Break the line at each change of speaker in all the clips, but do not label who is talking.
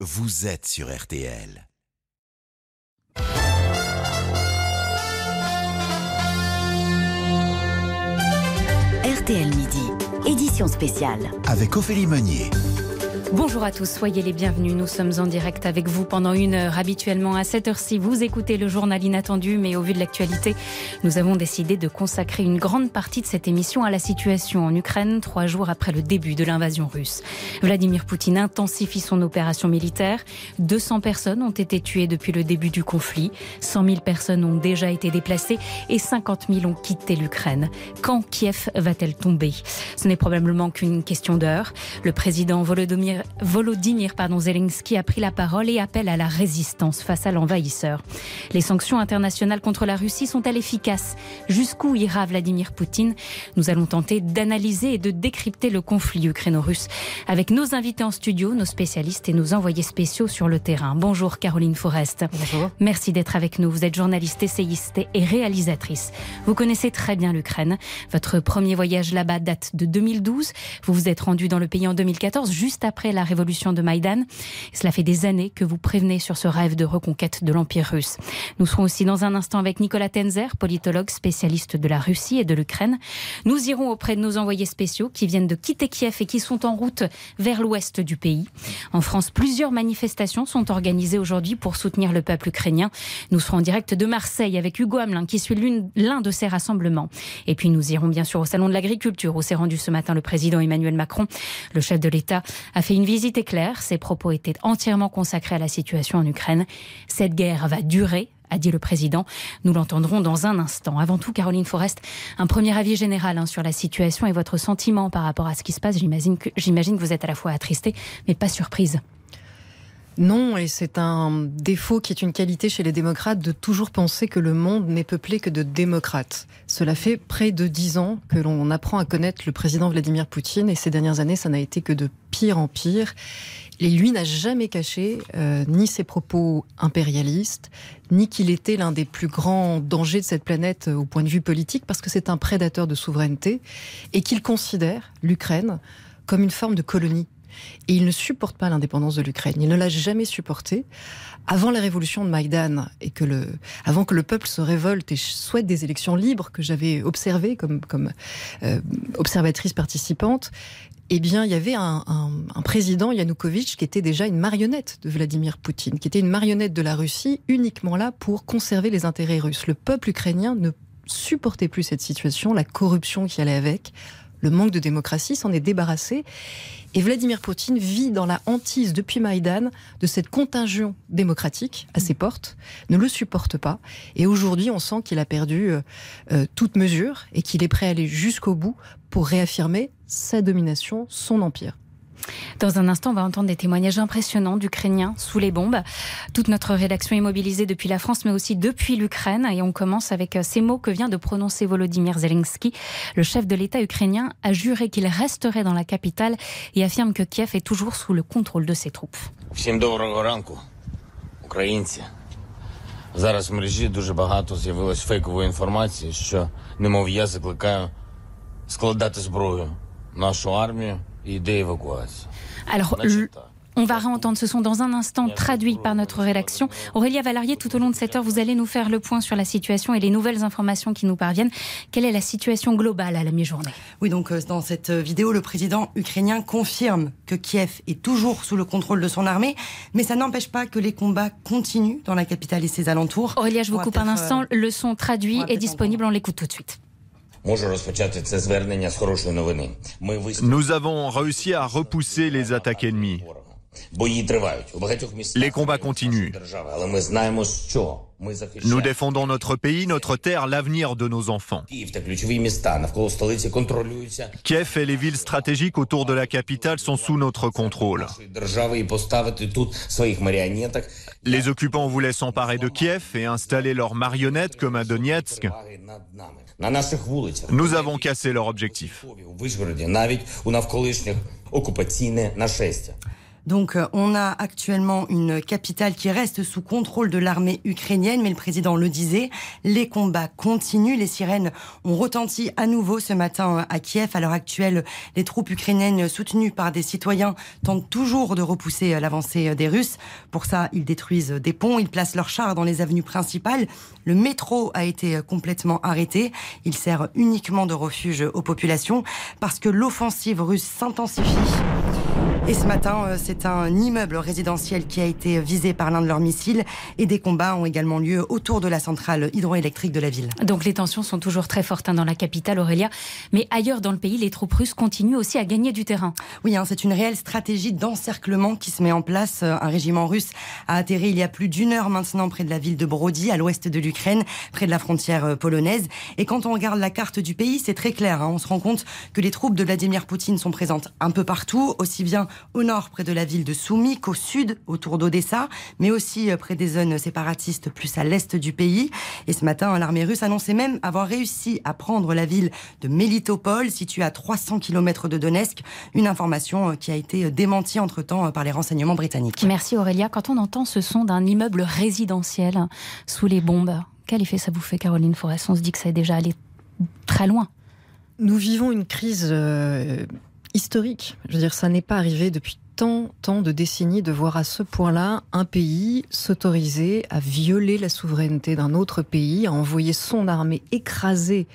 vous êtes sur RTL.
RTL Midi, édition spéciale.
Avec Ophélie Meunier.
Bonjour à tous, soyez les bienvenus. Nous sommes en direct avec vous pendant une heure. Habituellement, à cette heure-ci, vous écoutez le journal inattendu, mais au vu de l'actualité, nous avons décidé de consacrer une grande partie de cette émission à la situation en Ukraine, trois jours après le début de l'invasion russe. Vladimir Poutine intensifie son opération militaire. 200 personnes ont été tuées depuis le début du conflit. 100 000 personnes ont déjà été déplacées et 50 000 ont quitté l'Ukraine. Quand Kiev va-t-elle tomber? Ce n'est probablement qu'une question d'heure. Le président Volodymyr Volodymyr pardon, Zelensky a pris la parole et appelle à la résistance face à l'envahisseur. Les sanctions internationales contre la Russie sont-elles efficaces? Jusqu'où ira Vladimir Poutine? Nous allons tenter d'analyser et de décrypter le conflit ukraino-russe avec nos invités en studio, nos spécialistes et nos envoyés spéciaux sur le terrain. Bonjour Caroline Forest.
Bonjour.
Merci d'être avec nous. Vous êtes journaliste, essayiste et réalisatrice. Vous connaissez très bien l'Ukraine. Votre premier voyage là-bas date de 2012. Vous vous êtes rendu dans le pays en 2014, juste après la révolution de Maïdan. Cela fait des années que vous prévenez sur ce rêve de reconquête de l'Empire russe. Nous serons aussi dans un instant avec Nicolas Tenzer, politologue spécialiste de la Russie et de l'Ukraine. Nous irons auprès de nos envoyés spéciaux qui viennent de quitter Kiev et qui sont en route vers l'ouest du pays. En France, plusieurs manifestations sont organisées aujourd'hui pour soutenir le peuple ukrainien. Nous serons en direct de Marseille avec Hugo Hamelin qui suit l'un de ces rassemblements. Et puis nous irons bien sûr au Salon de l'Agriculture où s'est rendu ce matin le président Emmanuel Macron. Le chef de l'État a fait une visite éclair. Ses propos étaient entièrement consacrés à la situation en Ukraine. Cette guerre va durer a dit le président. Nous l'entendrons dans un instant. Avant tout, Caroline Forest, un premier avis général hein, sur la situation et votre sentiment par rapport à ce qui se passe. J'imagine que, j'imagine que vous êtes à la fois attristée, mais pas surprise.
Non, et c'est un défaut qui est une qualité chez les démocrates de toujours penser que le monde n'est peuplé que de démocrates. Cela fait près de dix ans que l'on apprend à connaître le président Vladimir Poutine et ces dernières années, ça n'a été que de pire en pire. Et lui n'a jamais caché euh, ni ses propos impérialistes, ni qu'il était l'un des plus grands dangers de cette planète euh, au point de vue politique, parce que c'est un prédateur de souveraineté, et qu'il considère l'Ukraine comme une forme de colonie et il ne supporte pas l'indépendance de l'Ukraine. Il ne l'a jamais supporté. Avant la révolution de Maïdan et que le, avant que le peuple se révolte et souhaite des élections libres que j'avais observées comme, comme euh, observatrice participante, eh bien, il y avait un, président, Yanukovych, qui était déjà une marionnette de Vladimir Poutine, qui était une marionnette de la Russie, uniquement là pour conserver les intérêts russes. Le peuple ukrainien ne supportait plus cette situation, la corruption qui allait avec, le manque de démocratie s'en est débarrassé. Et Vladimir Poutine vit dans la hantise depuis Maïdan de cette contagion démocratique à ses portes, ne le supporte pas. Et aujourd'hui, on sent qu'il a perdu euh, euh, toute mesure et qu'il est prêt à aller jusqu'au bout pour réaffirmer sa domination, son empire.
Dans un instant, on va entendre des témoignages impressionnants d'Ukrainiens sous les bombes. Toute notre rédaction est mobilisée depuis la France, mais aussi depuis l'Ukraine. Et on commence avec euh, ces mots que vient de prononcer Volodymyr Zelensky. Le chef de l'État ukrainien a juré qu'il resterait dans la capitale et affirme que Kiev est toujours sous le contrôle de ses troupes.
Зараз в мережі дуже багато з'явилось фейкової інформації, що немов я закликаю складати зброю нашу армію
alors, on va réentendre ce son dans un instant, traduit par notre rédaction. Aurélia Valarié, tout au long de cette heure, vous allez nous faire le point sur la situation et les nouvelles informations qui nous parviennent. Quelle est la situation globale à la mi-journée?
Oui, donc euh, dans cette vidéo, le président ukrainien confirme que Kiev est toujours sous le contrôle de son armée, mais ça n'empêche pas que les combats continuent dans la capitale et ses alentours.
Aurélia, je vous coupe un instant. Euh, le son traduit est disponible, on l'écoute tout de suite.
Nous avons réussi à repousser les attaques ennemies. Les combats continuent. Nous défendons notre pays, notre terre, l'avenir de nos enfants. Kiev et les villes stratégiques autour de la capitale sont sous notre contrôle. Les occupants voulaient s'emparer de Kiev et installer leurs marionnettes comme à Donetsk. Nous avons cassé leur objectif.
Donc euh, on a actuellement une capitale qui reste sous contrôle de l'armée ukrainienne, mais le président le disait, les combats continuent, les sirènes ont retenti à nouveau ce matin euh, à Kiev. À l'heure actuelle, les troupes ukrainiennes soutenues par des citoyens tentent toujours de repousser euh, l'avancée des Russes. Pour ça, ils détruisent des ponts, ils placent leurs chars dans les avenues principales. Le métro a été complètement arrêté. Il sert uniquement de refuge aux populations parce que l'offensive russe s'intensifie. Et ce matin, euh, c'est un immeuble résidentiel qui a été visé par l'un de leurs missiles et des combats ont également lieu autour de la centrale hydroélectrique de la ville.
Donc les tensions sont toujours très fortes hein, dans la capitale, Aurélia. Mais ailleurs dans le pays, les troupes russes continuent aussi à gagner du terrain.
Oui, hein, c'est une réelle stratégie d'encerclement qui se met en place. Euh, un régiment russe a atterri il y a plus d'une heure maintenant près de la ville de Brody, à l'ouest de l'Ukraine, près de la frontière euh, polonaise. Et quand on regarde la carte du pays, c'est très clair. Hein. On se rend compte que les troupes de Vladimir Poutine sont présentes un peu partout, aussi bien au nord près de la ville de Soumik, au sud autour d'Odessa, mais aussi euh, près des zones séparatistes plus à l'est du pays. Et ce matin, l'armée russe annonçait même avoir réussi à prendre la ville de Melitopol, située à 300 km de Donetsk, une information euh, qui a été euh, démentie entre-temps par les renseignements britanniques.
Merci Aurélia. Quand on entend ce son d'un immeuble résidentiel sous les bombes, quel effet ça vous fait Caroline Forest? On se dit que ça est déjà allé très loin.
Nous vivons une crise historique. Je veux dire, ça n'est pas arrivé depuis tant, tant de décennies de voir à ce point-là un pays s'autoriser à violer la souveraineté d'un autre pays, à envoyer son armée écraser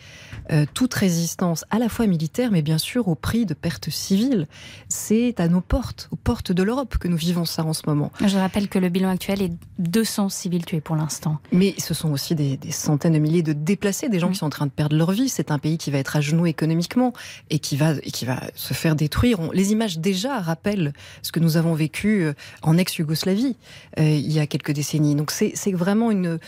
euh, toute résistance, à la fois militaire, mais bien sûr au prix de pertes civiles. C'est à nos portes, aux portes de l'Europe, que nous vivons ça en ce moment.
Je rappelle que le bilan actuel est 200 civils tués pour l'instant.
Mais ce sont aussi des, centaines de milliers de déplacés, des gens qui sont en train de perdre leur vie. C'est un pays qui va être à genoux économiquement et qui va, et qui va se faire détruire. les images déjà rappellent ce que nous avons vécu euh, en ex-Yougoslavie euh, il y a quelques décennies. Donc c'est vraiment une,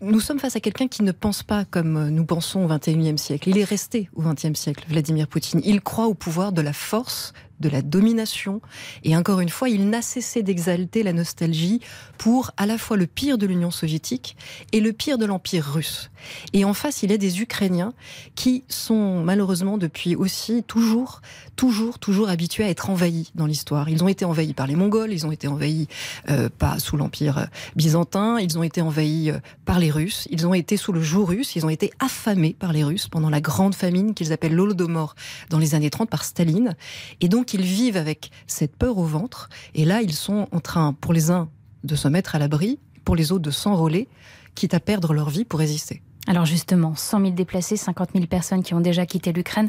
nous sommes face à quelqu'un qui ne pense pas comme nous pensons au XXIe siècle. Il est resté au XXe siècle, Vladimir Poutine. Il croit au pouvoir de la force, de la domination. Et encore une fois, il n'a cessé d'exalter la nostalgie pour à la fois le pire de l'Union soviétique et le pire de l'Empire russe. Et en face, il y a des Ukrainiens qui sont malheureusement depuis aussi toujours, toujours, toujours habitués à être envahis dans l'histoire. Ils ont été envahis par les Mongols, ils ont été envahis euh, pas sous l'Empire byzantin, ils ont été envahis euh, par les Russes, ils ont été sous le joug russe, ils ont été affamés par les Russes pendant la grande famine qu'ils appellent l'Holodomor dans les années 30 par Staline. Et donc qu'ils vivent avec cette peur au ventre. Et là, ils sont en train, pour les uns, de se mettre à l'abri, pour les autres, de s'enrôler, quitte à perdre leur vie pour résister.
Alors justement, 100 000 déplacés, 50 000 personnes qui ont déjà quitté l'Ukraine.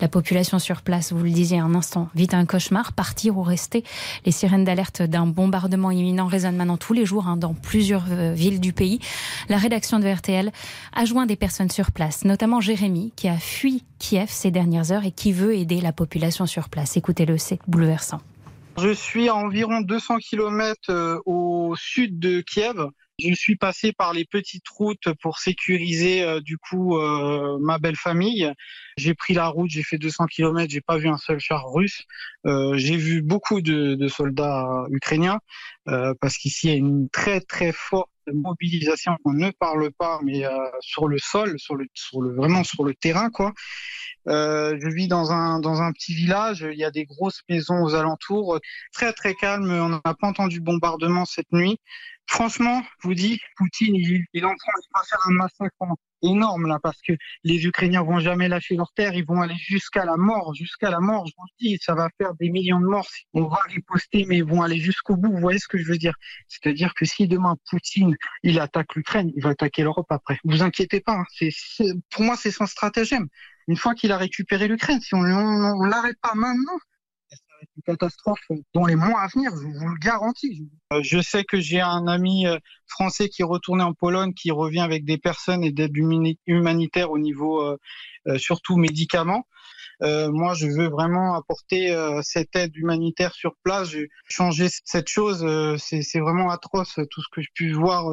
La population sur place, vous le disiez un instant, vit un cauchemar, partir ou rester? Les sirènes d'alerte d'un bombardement imminent résonnent maintenant tous les jours hein, dans plusieurs euh, villes du pays. La rédaction de RTL a joint des personnes sur place, notamment Jérémy, qui a fui Kiev ces dernières heures et qui veut aider la population sur place. Écoutez-le, c'est bouleversant.
Je suis à environ 200 km euh, au sud de Kiev. Je suis passé par les petites routes pour sécuriser euh, du coup euh, ma belle famille. J'ai pris la route, j'ai fait 200 km, j'ai pas vu un seul char russe. Euh, j'ai vu beaucoup de, de soldats ukrainiens parce qu'ici il y a une très très forte mobilisation. On ne parle pas, mais sur le sol, sur le, sur vraiment sur le terrain quoi. Euh, je vis dans un dans un petit village. Il y a des grosses maisons aux alentours, très très calme. On n'a pas entendu bombardement cette nuit. Franchement, je vous dis, Poutine, il, est en train de faire un massacre énorme là, parce que les Ukrainiens vont jamais lâcher leur terre. Ils vont aller jusqu'à la mort, jusqu'à la mort. Je vous le dis, ça va faire des millions de morts. On va riposter, mais ils vont aller jusqu'au bout. Vous voyez ce que je veux dire? C'est-à-dire que si demain Poutine il attaque l'Ukraine, il va attaquer l'Europe après. Vous inquiétez pas. Hein. C'est, pour moi, c'est son stratagème une fois qu'il a récupéré l'Ukraine. Si on ne l'arrête pas maintenant, une catastrophe dans les mois à venir, je vous le garantis. Euh, je sais que j'ai un ami euh, français qui est retourné en Pologne, qui revient avec des personnes et d'aide humanitaire au niveau euh, surtout médicaments. Euh, moi, je veux vraiment apporter euh, cette aide humanitaire sur place, changer cette chose. Euh, c'est vraiment atroce tout ce que je pu voir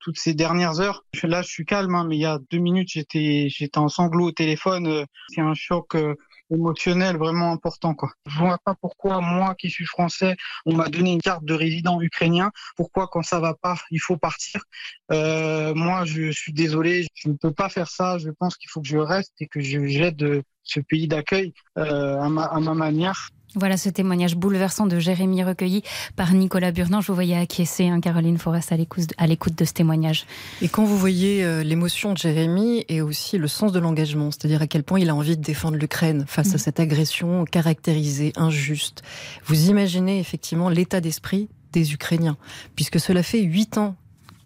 toutes ces dernières heures. Là, je suis calme, hein, mais il y a deux minutes, j'étais j'étais en sanglots au téléphone. C'est un choc émotionnel vraiment important quoi. Je vois pas pourquoi moi qui suis français, on m'a donné une carte de résident ukrainien. Pourquoi quand ça va pas, il faut partir? Euh, moi, je suis désolé, je ne peux pas faire ça. Je pense qu'il faut que je reste et que je j'aide ce pays d'accueil euh, à, ma, à ma manière.
Voilà ce témoignage bouleversant de Jérémy recueilli par Nicolas Burnand. Je vous voyais acquiescer, hein, Caroline Forest, à l'écoute de ce témoignage.
Et quand vous voyez euh, l'émotion de Jérémy et aussi le sens de l'engagement, c'est-à-dire à quel point il a envie de défendre l'Ukraine face à mm. cette agression caractérisée, injuste, vous imaginez effectivement l'état d'esprit des Ukrainiens, puisque cela fait huit ans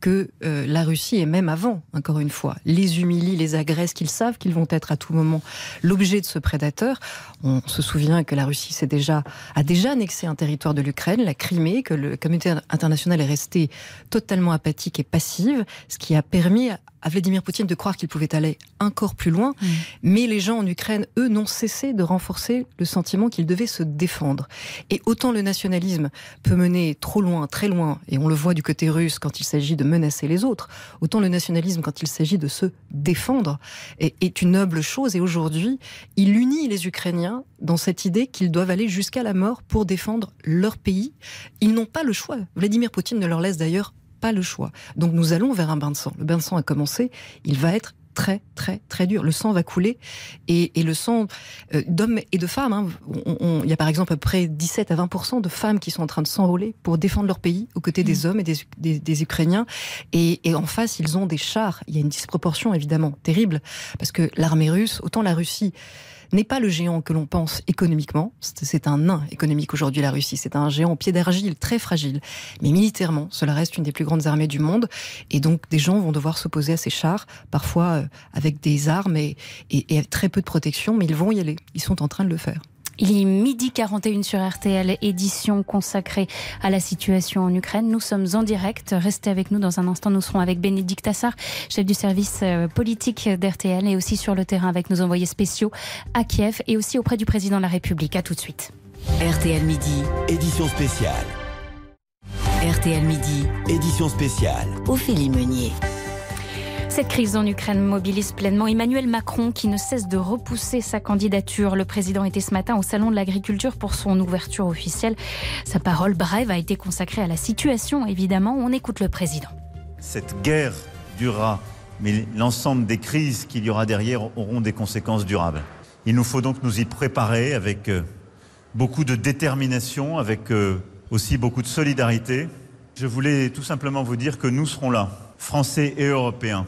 que euh, la Russie, et même avant, encore une fois, les humilie, les agresse, qu'ils savent qu'ils vont être à tout moment l'objet de ce prédateur. On se souvient que la Russie déjà, a déjà annexé un territoire de l'Ukraine, la Crimée, que le communauté internationale est restée totalement apathique et passive, ce qui a permis à Vladimir Poutine de croire qu'il pouvait aller encore plus loin. Mais les gens en Ukraine, eux, n'ont cessé de renforcer le sentiment qu'ils devaient se défendre. Et autant le nationalisme peut mener trop loin, très loin, et on le voit du côté russe quand il s'agit de menacer les autres, autant le nationalisme quand il s'agit de se défendre est, est une noble chose. Et aujourd'hui, il unit les Ukrainiens dans cette idée qu'ils doivent aller jusqu'à la mort pour défendre leur pays. Ils n'ont pas le choix. Vladimir Poutine ne leur laisse d'ailleurs pas le choix. Donc nous allons vers un bain de sang. Le bain de sang a commencé, il va être très très très dur. Le sang va couler et, le sang euh, d'hommes et de femmes. Hein. il y a par exemple à peu près 17 à 20 de femmes qui sont en train de s'enrôler pour défendre leur pays aux côtés des mmh. hommes et des, des, Ukrainiens. Et, et, en face, ils ont des chars. Il y a une disproportion évidemment terrible parce que l'armée russe, autant la Russie n'est pas le géant que l'on pense économiquement. C'est un nain économique aujourd'hui, la Russie. C'est un géant pied d'argile, très fragile. Mais militairement, cela reste une des plus grandes armées du monde. Et donc, des gens vont devoir s'opposer à ces chars, parfois euh, avec des armes et, et très peu de protection, mais ils vont y aller. Ils sont en train de le faire.
Il est midi 41 sur RTL, édition consacrée à la situation en Ukraine. Nous sommes en direct. Restez avec nous dans un instant. Nous serons avec Bénédicte Assar, chef du service euh, politique d'RTL et aussi sur le terrain avec nos envoyés spéciaux à Kiev et aussi auprès du président de la République. À tout de suite.
RTL Midi, édition spéciale. RTL Midi, édition spéciale. Ophélie Meunier.
Cette crise en Ukraine mobilise pleinement Emmanuel Macron qui ne cesse de repousser sa candidature. Le président était ce matin au Salon de l'Agriculture pour son ouverture officielle. Sa parole brève a été consacrée à la situation, évidemment. On écoute le président.
Cette guerre durera, mais l'ensemble des crises qu'il y aura derrière auront des conséquences durables. Il nous faut donc nous y préparer avec euh, beaucoup de détermination, avec euh, aussi beaucoup de solidarité. Je voulais tout simplement vous dire que nous serons là, Français et Européens.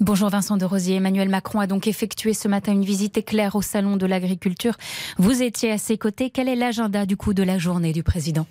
Bonjour Vincent de Rosier. Emmanuel Macron a donc effectué ce matin une visite éclair au Salon de l'Agriculture. Vous étiez à ses côtés. Quel est l'agenda du coup de la journée du président?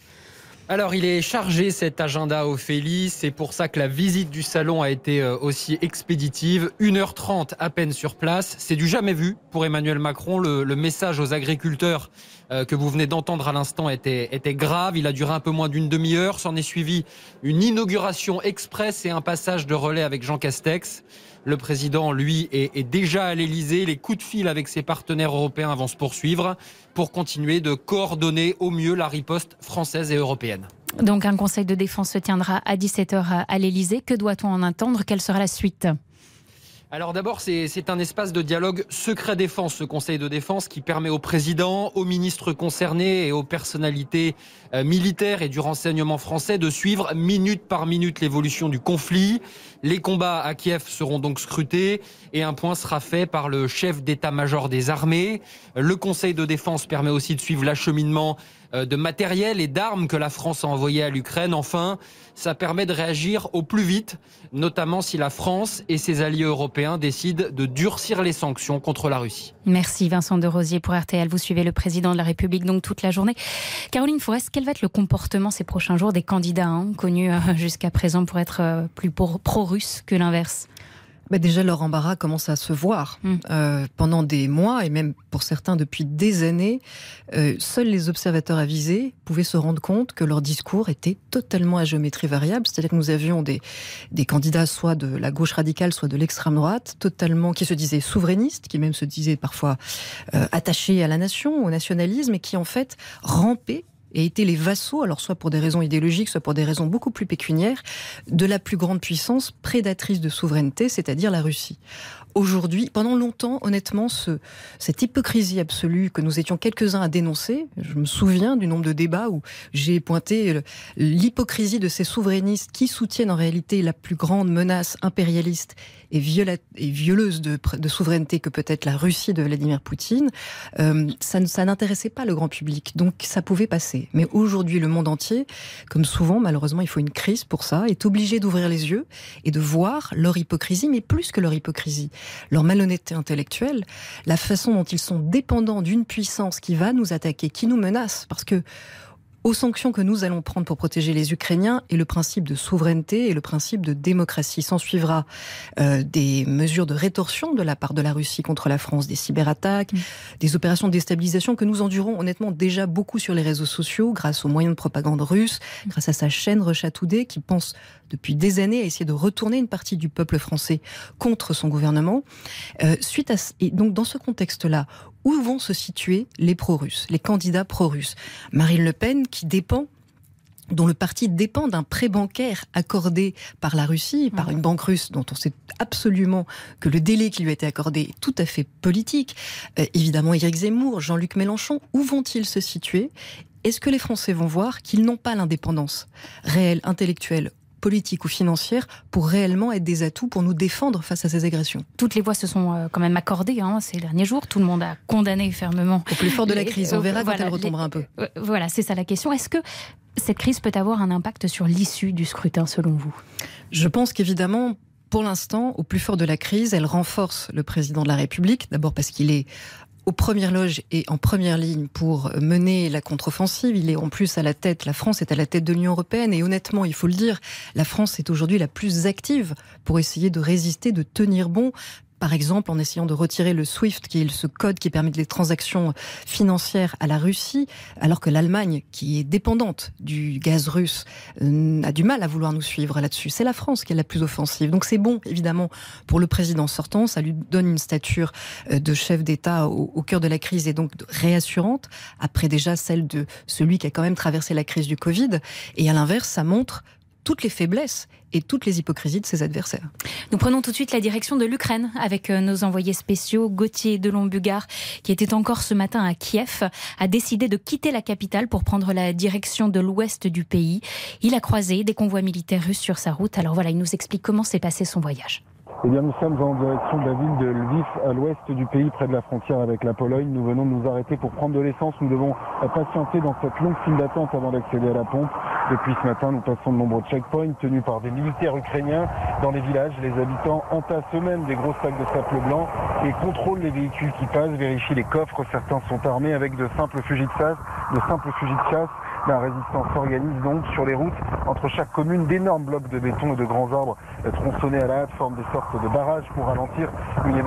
Alors, il est chargé cet agenda, Ophélie. C'est pour ça que la visite du salon a été euh, aussi expéditive. 1h30 à peine sur place. C'est du jamais vu pour Emmanuel Macron. Le, message aux agriculteurs euh, que vous venez d'entendre à l'instant était, était grave. Il a duré un peu moins d'une demi-heure. S'en est suivi une inauguration express et un passage de relais avec Jean Castex. Le président, lui, est, déjà à l'Elysée. Les coups de fil avec ses partenaires européens vont se poursuivre pour continuer de coordonner au mieux la riposte française et européenne.
Donc un conseil de défense se tiendra à 17h à l'Elysée. Que doit-on en attendre? Quelle sera la suite?
Alors d'abord, c'est un espace de dialogue secret défense, ce Conseil de défense qui permet au président, aux ministres concernés et aux personnalités euh, militaires et du renseignement français de suivre minute par minute l'évolution du conflit. Les combats à Kiev seront donc scrutés et un point sera fait par le chef d'état-major des armées. Le Conseil de défense permet aussi de suivre l'acheminement de matériel et d'armes que la France a envoyé à l'Ukraine. Enfin, ça permet de réagir au plus vite, notamment si la France et ses alliés européens décident de durcir les sanctions contre la Russie.
Merci Vincent de Rosier pour RTL. Vous suivez le président de la République donc toute la journée. Caroline Forest, quel va être le comportement ces prochains jours des candidats hein, connus euh, jusqu'à présent pour être euh, plus pro-russes que l'inverse?
Bah déjà, leur embarras commence à se voir. Mm. Euh, pendant des mois, et même pour certains depuis des années, euh, seuls les observateurs avisés pouvaient se rendre compte que leur discours était totalement à géométrie variable. C'est-à-dire que nous avions des, des candidats soit de la gauche radicale, soit de l'extrême droite, totalement, qui se disaient souverainistes, qui même se disaient parfois euh, attachés à la nation, au nationalisme, et qui en fait rampaient et étaient les vassaux, alors soit pour des raisons idéologiques, soit pour des raisons beaucoup plus pécuniaires, de la plus grande puissance prédatrice de souveraineté, c'est-à-dire la Russie. aujourd'hui, pendant longtemps, honnêtement, ce, cette hypocrisie absolue que nous étions quelques-uns à dénoncer, je me souviens du nombre de débats où j'ai pointé l'hypocrisie de ces souverainistes qui soutiennent en réalité la plus grande menace impérialiste et, et violeuse de, de, souveraineté que peut être la Russie de Vladimir Poutine, euh, ça, ça n'intéressait pas le grand public. Donc ça pouvait passer. Mais aujourd'hui, le monde entier, comme souvent, malheureusement, il faut une crise pour ça, est obligé d'ouvrir les yeux et de voir leur hypocrisie, mais plus que leur hypocrisie, leur malhonnêteté intellectuelle, la façon dont ils sont dépendants d'une puissance qui va nous attaquer, qui nous menace. Parce que aux sanctions que nous allons prendre pour protéger les Ukrainiens et le principe de souveraineté et le principe de démocratie. S'en suivra euh, des mesures de rétorsion de la part de la Russie contre la France, des cyberattaques, mm. des opérations de déstabilisation que nous endurons honnêtement déjà beaucoup sur les réseaux sociaux grâce aux moyens de propagande russes, mm. grâce à sa chaîne Russia Today qui pense depuis des années à essayer de retourner une partie du peuple français contre son gouvernement. Euh, suite à et donc dans ce contexte-là, où vont se situer les pro-russes, les candidats pro-russes. Marine Le Pen, qui dépend dont le parti dépend d'un prêt bancaire accordé par la Russie, par une banque russe dont on sait absolument que le délai qui lui a été accordé est tout à fait politique. Euh, évidemment, Éric Zemmour, Jean-Luc Mélenchon, où vont-ils se situer? Est-ce que les Français vont voir qu'ils n'ont pas l'indépendance réelle, intellectuelle politique ou financière pour réellement être des atouts pour nous défendre face à ces agressions.
Toutes les voix se sont euh, quand même accordées hein, ces derniers jours. Tout le monde a condamné fermement.
Au plus fort de la crise, on verra quand elle retombera un peu.
Euh, voilà, c'est ça la question. Est-ce que cette crise peut avoir un impact sur l'issue du scrutin selon vous?
Je pense qu'évidemment, pour l'instant, au plus fort de la crise, elle renforce le président de la République, d'abord parce qu'il est aux premières loges et en première ligne pour mener la contre-offensive. Il est en plus à la tête, la France est à la tête de l'Union européenne et honnêtement, il faut le dire, la France est aujourd'hui la plus active pour essayer de résister, de tenir bon par exemple en essayant de retirer le SWIFT, qui est ce code qui permet les transactions financières à la Russie, alors que l'Allemagne, qui est dépendante du gaz russe, euh, a du mal à vouloir nous suivre là-dessus. C'est la France qui est la plus offensive. Donc c'est bon, évidemment, pour le président sortant. Ça lui donne une stature euh, de chef d'État au, au cœur de la crise et donc réassurante, après déjà celle de celui qui a quand même traversé la crise du Covid. Et à l'inverse, ça montre toutes les faiblesses et toutes les hypocrisies de ses adversaires.
Nous prenons tout de suite la direction de l'Ukraine avec euh, nos envoyés spéciaux. Gauthier Delon-Bugard, qui était encore ce matin à Kiev, a décidé de quitter la capitale pour prendre la direction de l'ouest du pays. Il a croisé des convois militaires russes sur sa route. Alors voilà, il nous explique comment s'est passé son voyage.
Eh bien, nous sommes en direction de la ville de Lviv, à l'ouest du pays, près de la frontière avec la Pologne. Nous venons de nous arrêter pour prendre de l'essence. Nous devons patienter dans cette longue file d'attente avant d'accéder à la pompe. Depuis ce matin, nous passons de nombreux checkpoints tenus par des militaires ukrainiens. Dans les villages, les habitants entassent eux-mêmes des gros sacs de sable blanc et contrôlent les véhicules qui passent, vérifient les coffres. Certains sont armés avec de simples fusils de chasse, de simples fusils de chasse la résistance s'organise donc sur les routes entre chaque commune d'énormes blocs de béton et de grands arbres tronçonnés à la hâte forment des sortes de barrages pour ralentir une,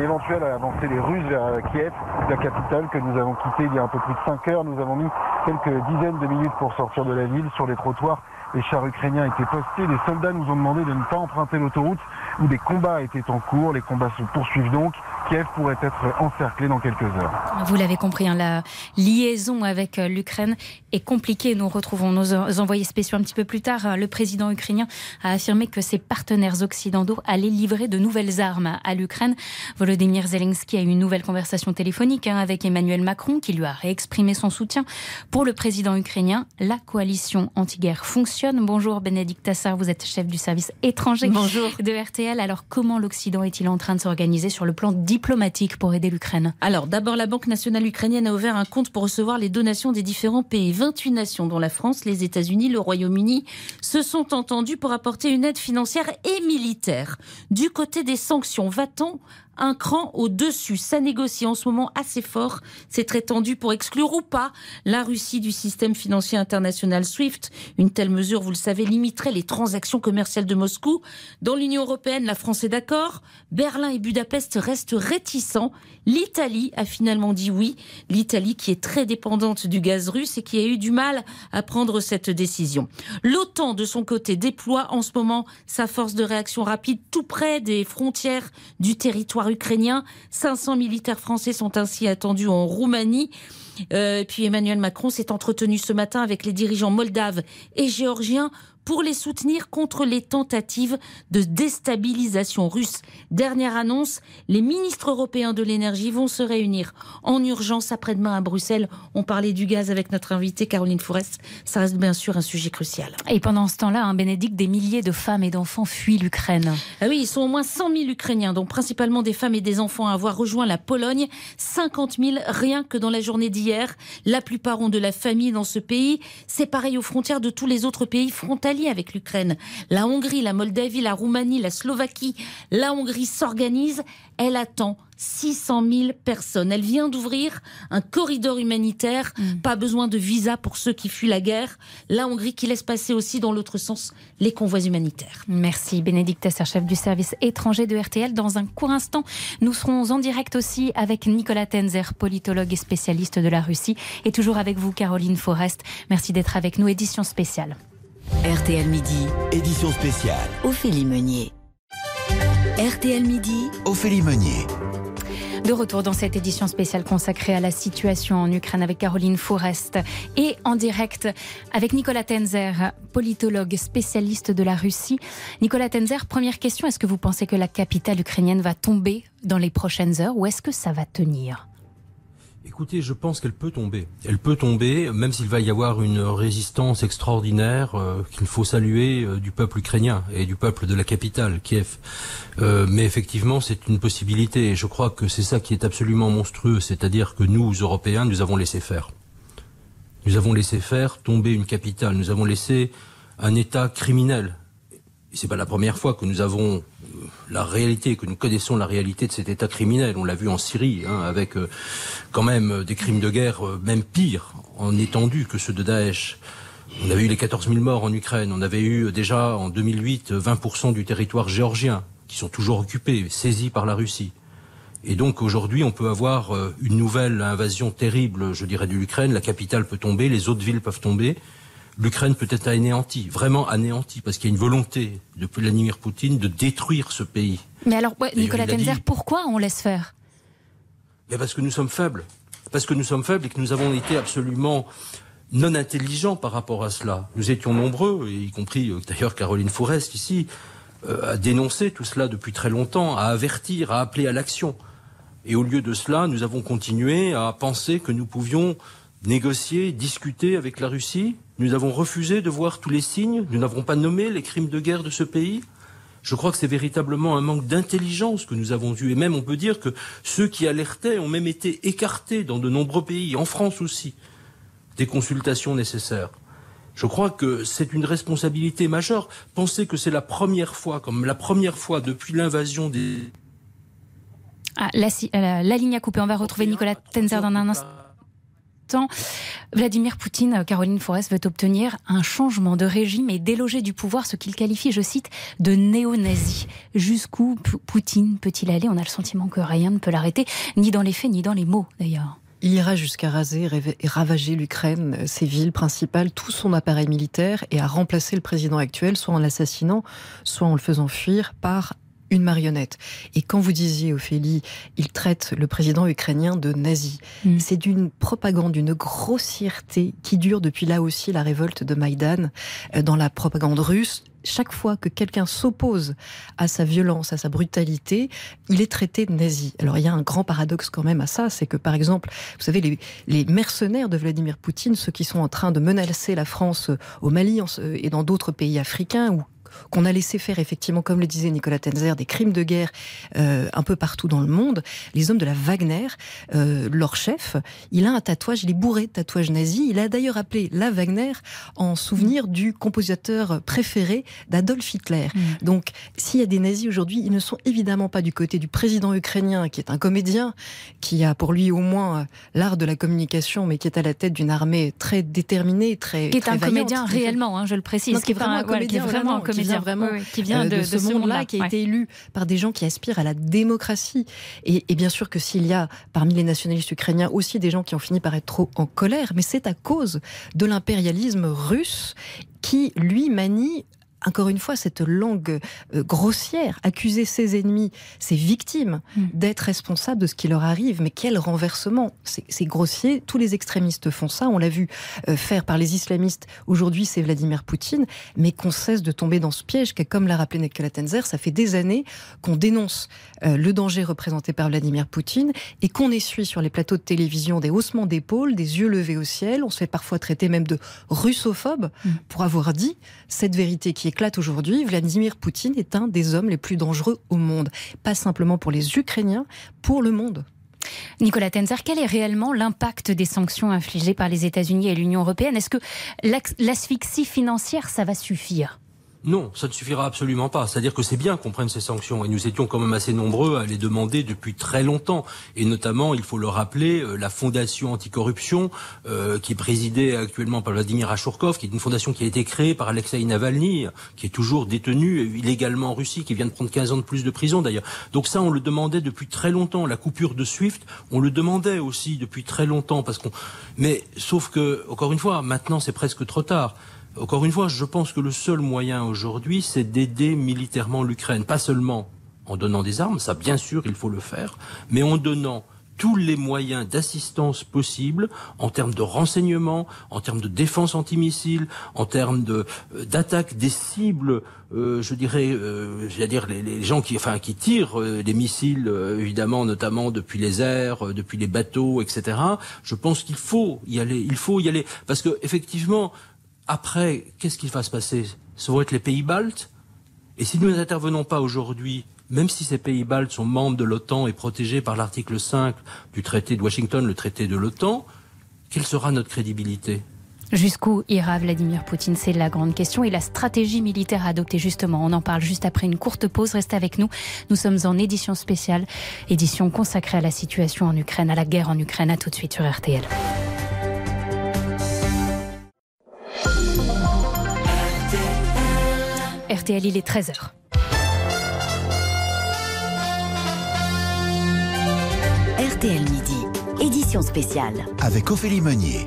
éventuelle avancée des Russes vers Kiev, la capitale que nous avons quittée il y a un peu plus de 5 heures. Nous avons mis quelques dizaines de minutes pour sortir de la ville sur les trottoirs. Les chars ukrainiens étaient postés, les soldats nous ont demandé de ne pas emprunter l'autoroute où des combats étaient en cours. Les combats se poursuivent donc. Kiev pourrait être encerclé dans quelques heures.
Vous l'avez compris, hein, la liaison avec euh, l'Ukraine est compliquée. Nous retrouvons nos envoyés spéciaux un petit peu plus tard. Le président ukrainien a affirmé que ses partenaires occidentaux allaient livrer de nouvelles armes à l'Ukraine. Volodymyr Zelensky a eu une nouvelle conversation téléphonique hein, avec Emmanuel Macron qui lui a réexprimé son soutien. Pour le président ukrainien, la coalition anti-guerre fonctionne. Bonjour Bénédicte Tassar, vous êtes chef du service étranger
Bonjour.
de RTL. Alors comment l'Occident est-il en train de s'organiser sur le plan diplomatique? Diplomatique pour aider l'Ukraine
Alors, d'abord, la Banque nationale ukrainienne a ouvert un compte pour recevoir les donations des différents pays. 28 nations, dont la France, les États-Unis, le Royaume-Uni, se sont entendus pour apporter une aide financière et militaire. Du côté des sanctions, va-t-on un cran au-dessus. Ça négocie en ce moment assez fort. C'est très tendu pour exclure ou pas la Russie du système financier international SWIFT. Une telle mesure, vous le savez, limiterait les transactions commerciales de Moscou. Dans l'Union européenne, la France est d'accord. Berlin et Budapest restent réticents. L'Italie a finalement dit oui. L'Italie qui est très dépendante du gaz russe et qui a eu du mal à prendre cette décision. L'OTAN, de son côté, déploie en ce moment sa force de réaction rapide tout près des frontières du territoire ukrainien. 500 militaires français sont ainsi attendus en Roumanie. Euh, puis Emmanuel Macron s'est entretenu ce matin avec les dirigeants moldaves et géorgiens pour les soutenir contre les tentatives de déstabilisation russe. Dernière annonce, les ministres européens de l'énergie vont se réunir en urgence après-demain à Bruxelles. On parlait du gaz avec notre invitée Caroline Forest. Ça reste bien sûr un sujet crucial.
Et pendant ce temps-là, hein, Bénédicte, des milliers de femmes et d'enfants fuient l'Ukraine.
Ah oui, ils sont au moins 100 000 Ukrainiens, dont principalement des femmes et des enfants, à avoir rejoint la Pologne. 50 000 rien que dans la journée d'hier. La plupart ont de la famille dans ce pays. C'est pareil aux frontières de tous les autres pays avec l'Ukraine. La Hongrie, la Moldavie, la Roumanie, la Slovaquie. La Hongrie s'organise. Elle attend 600 000 personnes. Elle vient d'ouvrir un corridor humanitaire. Mm. Pas besoin de visa pour ceux qui fuient la guerre. La Hongrie qui laisse passer aussi dans l'autre sens les convois humanitaires.
Merci Bénédicte Tesser, chef du service étranger de RTL. Dans un court instant, nous serons en direct aussi avec Nicolas Tenzer, politologue et spécialiste de la Russie. Et toujours avec vous, Caroline Forest. Merci d'être avec nous. Édition spéciale.
RTL Midi, édition spéciale. Ophélie Meunier. RTL Midi, Ophélie Meunier.
De retour dans cette édition spéciale consacrée à la situation en Ukraine avec Caroline Forest et en direct avec Nicolas Tenzer, politologue spécialiste de la Russie. Nicolas Tenzer, première question, est-ce que vous pensez que la capitale ukrainienne va tomber dans les prochaines heures ou est-ce que ça va tenir?
Écoutez, je pense qu'elle peut tomber. Elle peut tomber, même s'il va y avoir une résistance extraordinaire euh, qu'il faut saluer euh, du peuple ukrainien et du peuple de la capitale, Kiev. Euh, mais effectivement, c'est une possibilité. Et je crois que c'est ça qui est absolument monstrueux, c'est-à-dire que nous, Européens, nous avons laissé faire. Nous avons laissé faire tomber une capitale. Nous avons laissé un État criminel. C'est pas la première fois que nous avons la réalité, que nous connaissons la réalité de cet État criminel. On l'a vu en Syrie, hein, avec euh, quand même euh, des crimes de guerre, euh, même pires en étendue que ceux de Daesh. On avait eu les 14 000 morts en Ukraine. On avait eu déjà en 2008 20% du territoire géorgien qui sont toujours occupés, saisis par la Russie. Et donc aujourd'hui, on peut avoir une nouvelle invasion terrible, je dirais, de l'Ukraine. La capitale peut tomber, les autres villes peuvent tomber l'Ukraine peut être anéantie, vraiment anéantie, parce qu'il y a une volonté de Vladimir Poutine de détruire ce pays.
Mais alors, Nicolas Tenzer, pourquoi on laisse faire?
Mais Parce que nous sommes faibles. Parce que nous sommes faibles et que nous avons été absolument non intelligents par rapport à cela. Nous étions nombreux, y compris euh, d'ailleurs Caroline Forest ici, euh, à dénoncer tout cela depuis très longtemps, à avertir, à appeler à l'action. Et au lieu de cela, nous avons continué à penser que nous pouvions négocier, discuter avec la Russie. Nous avons refusé de voir tous les signes. Nous n'avons pas nommé les crimes de guerre de ce pays. Je crois que c'est véritablement un manque d'intelligence que nous avons eu. Et même, on peut dire que ceux qui alertaient ont même été écartés dans de nombreux pays, en France aussi, des consultations nécessaires. Je crois que c'est une responsabilité majeure. Pensez que c'est la première fois, comme la première fois depuis l'invasion des...
Ah, la, la, la, ligne a coupé. On va retrouver Nicolas Tenzer dans un instant. Vladimir Poutine, Caroline Forest, veut obtenir un changement de régime et déloger du pouvoir ce qu'il qualifie, je cite, de néo-nazi. Jusqu'où Poutine peut-il aller? On a le sentiment que rien ne peut l'arrêter, ni dans les faits, ni dans les mots d'ailleurs.
Il ira jusqu'à raser et ravager l'Ukraine, ses villes principales, tout son appareil militaire et à remplacer le président actuel, soit en l'assassinant, soit en le faisant fuir par une marionnette. Et quand vous disiez, Ophélie, il traite le président ukrainien de nazi, mm. c'est d'une propagande, d'une grossièreté qui dure depuis là aussi la révolte de Maïdan euh, dans la propagande russe chaque fois que quelqu'un s'oppose à sa violence, à sa brutalité, il est traité de nazi. Alors il y a un grand paradoxe quand même à ça, c'est que par exemple, vous savez, les, les, mercenaires de Vladimir Poutine, ceux qui sont en train de menacer la France au Mali et dans d'autres pays africains, ou qu'on a laissé faire effectivement, comme le disait Nicolas Tenzer, des crimes de guerre euh, un peu partout dans le monde. Les hommes de la Wagner, euh, leur chef, il a un tatouage, il est bourré de tatouages nazis. Il a d'ailleurs appelé la Wagner en souvenir du compositeur préféré d'Adolf Hitler. Mm. Donc, s'il y a des nazis aujourd'hui, ils ne sont évidemment pas du côté du président ukrainien, qui est un comédien, qui a pour lui au moins euh, l'art de la communication, mais qui est à la tête d'une armée très déterminée, très
qui est un comédien réellement, hein, je le précise,
qui est vraiment un comédien, vraiment, un comédien qui vient vraiment qui vient de, ce monde-là, qui a été élu par des gens qui aspirent à la démocratie. Et, et bien sûr que s'il y a parmi les nationalistes ukrainiens aussi des gens qui ont fini par être trop en colère, mais c'est à cause de l'impérialisme russe qui, lui, manie encore une fois, cette langue euh, grossière, accuser ses ennemis, ses victimes, hmm. d'être responsables de ce qui leur arrive. Mais quel renversement C'est grossier. Tous les extrémistes font ça. On l'a vu euh, faire par les islamistes. Aujourd'hui, c'est Vladimir Poutine. Mais qu'on cesse de tomber dans ce piège, car comme l'a rappelé Nicolas Tenzer, ça fait des années qu'on dénonce euh, le danger représenté par Vladimir Poutine et qu'on essuie sur les plateaux de télévision des haussements d'épaules, des yeux levés au ciel. On se fait parfois traiter même de russophobe hmm. pour avoir dit cette vérité qui éclate aujourd'hui. Vladimir Poutine est un des hommes les plus dangereux au monde. Pas simplement pour les Ukrainiens, pour le monde.
Nicolas Tenzer, quel est réellement l'impact des sanctions infligées par les États-Unis et l'Union européenne? Est-ce que l'asphyxie financière, ça va suffire?
Non, ça ne suffira absolument pas. C'est-à-dire que c'est bien qu'on prenne ces sanctions et nous étions quand même assez nombreux à les demander depuis très longtemps. Et notamment, il faut le rappeler, euh, la fondation anticorruption euh, qui est présidée actuellement par Vladimir Achourkov, qui est une fondation qui a été créée par Alexei Navalny, qui est toujours détenu illégalement en Russie, qui vient de prendre 15 ans de plus de prison d'ailleurs. Donc ça, on le demandait depuis très longtemps. La coupure de SWIFT, on le demandait aussi depuis très longtemps parce qu'on. Mais sauf que, encore une fois, maintenant c'est presque trop tard. Encore une fois, je pense que le seul moyen aujourd'hui, c'est d'aider militairement l'Ukraine. Pas seulement en donnant des armes, ça bien sûr, il faut le faire, mais en donnant tous les moyens d'assistance possibles en termes de renseignement, en termes de défense antimissile, en termes de euh, d'attaque des cibles, euh, je dirais, euh, dire les, les, gens qui, enfin, qui tirent euh, des missiles, évidemment, notamment depuis les airs, depuis les bateaux, etc. Je pense qu'il faut y aller, il faut y aller, parce que effectivement, après, qu'est-ce qui va se passer? Ce vont être les pays baltes? Et si nous n'intervenons pas aujourd'hui, même si ces pays baltes sont membres de l'OTAN et protégés par l'article 5 du traité de Washington, le traité de l'OTAN, quelle sera notre crédibilité?
Jusqu'où ira Vladimir Poutine? C'est la grande question. Et la stratégie militaire adoptée, justement, on en parle juste après une courte pause. Restez avec nous. Nous sommes en édition spéciale, édition consacrée à la situation en Ukraine, à la guerre en Ukraine. À tout de suite sur RTL. RTL, il est 13h.
RTL Midi, édition spéciale.
Avec Ophélie Meunier.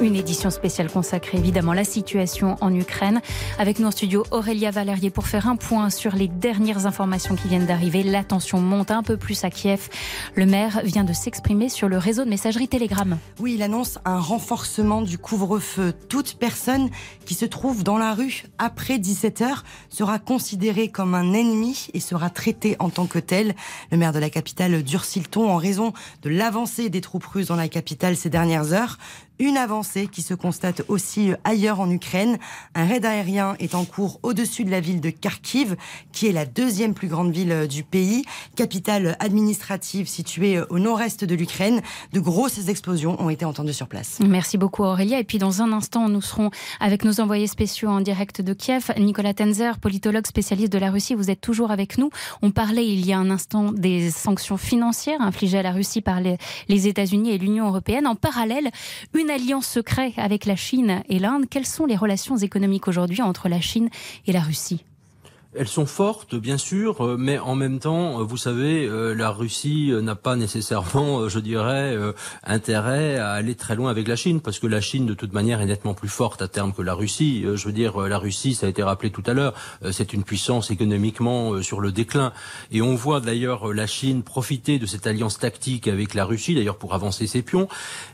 Une édition spéciale consacrée évidemment à la situation en Ukraine. Avec nous en studio Aurélia Valérier pour faire un point sur les dernières informations qui viennent d'arriver. La tension monte un peu plus à Kiev. Le maire vient de s'exprimer sur le réseau de messagerie Telegram.
Oui, il annonce un renforcement du couvre-feu. Toute personne qui se trouve dans la rue après 17h sera considérée comme un ennemi et sera traitée en tant que tel. Le maire de la capitale durcit le ton en raison de l'avancée des troupes russes dans la capitale ces dernières heures. Une avancée qui se constate aussi ailleurs en Ukraine. Un raid aérien est en cours au-dessus de la ville de Kharkiv, qui est la deuxième plus grande ville du pays, capitale administrative située au nord-est de l'Ukraine. De grosses explosions ont été entendues sur place.
Merci beaucoup Aurélia. Et puis dans un instant, nous serons avec nos envoyés spéciaux en direct de Kiev. Nicolas Tenzer, politologue spécialiste de la Russie, vous êtes toujours avec nous. On parlait il y a un instant des sanctions financières infligées à la Russie par les, les États-Unis et l'Union européenne. En parallèle, une alliance secret avec la Chine et l'Inde. Quelles sont les relations économiques aujourd'hui entre la Chine et la Russie?
Elles sont fortes, bien sûr, euh, mais en même temps, euh, vous savez, euh, la Russie n'a pas nécessairement, je dirais, intérêt à aller très loin avec la Chine, parce que la Chine, de toute manière, est nettement plus forte à terme que la Russie. Je veux dire, la Russie, ça a été rappelé tout à l'heure, c'est une puissance économiquement sur le déclin. Et on voit d'ailleurs la Chine profiter de cette alliance tactique avec la Russie, d'ailleurs pour avancer ses pions,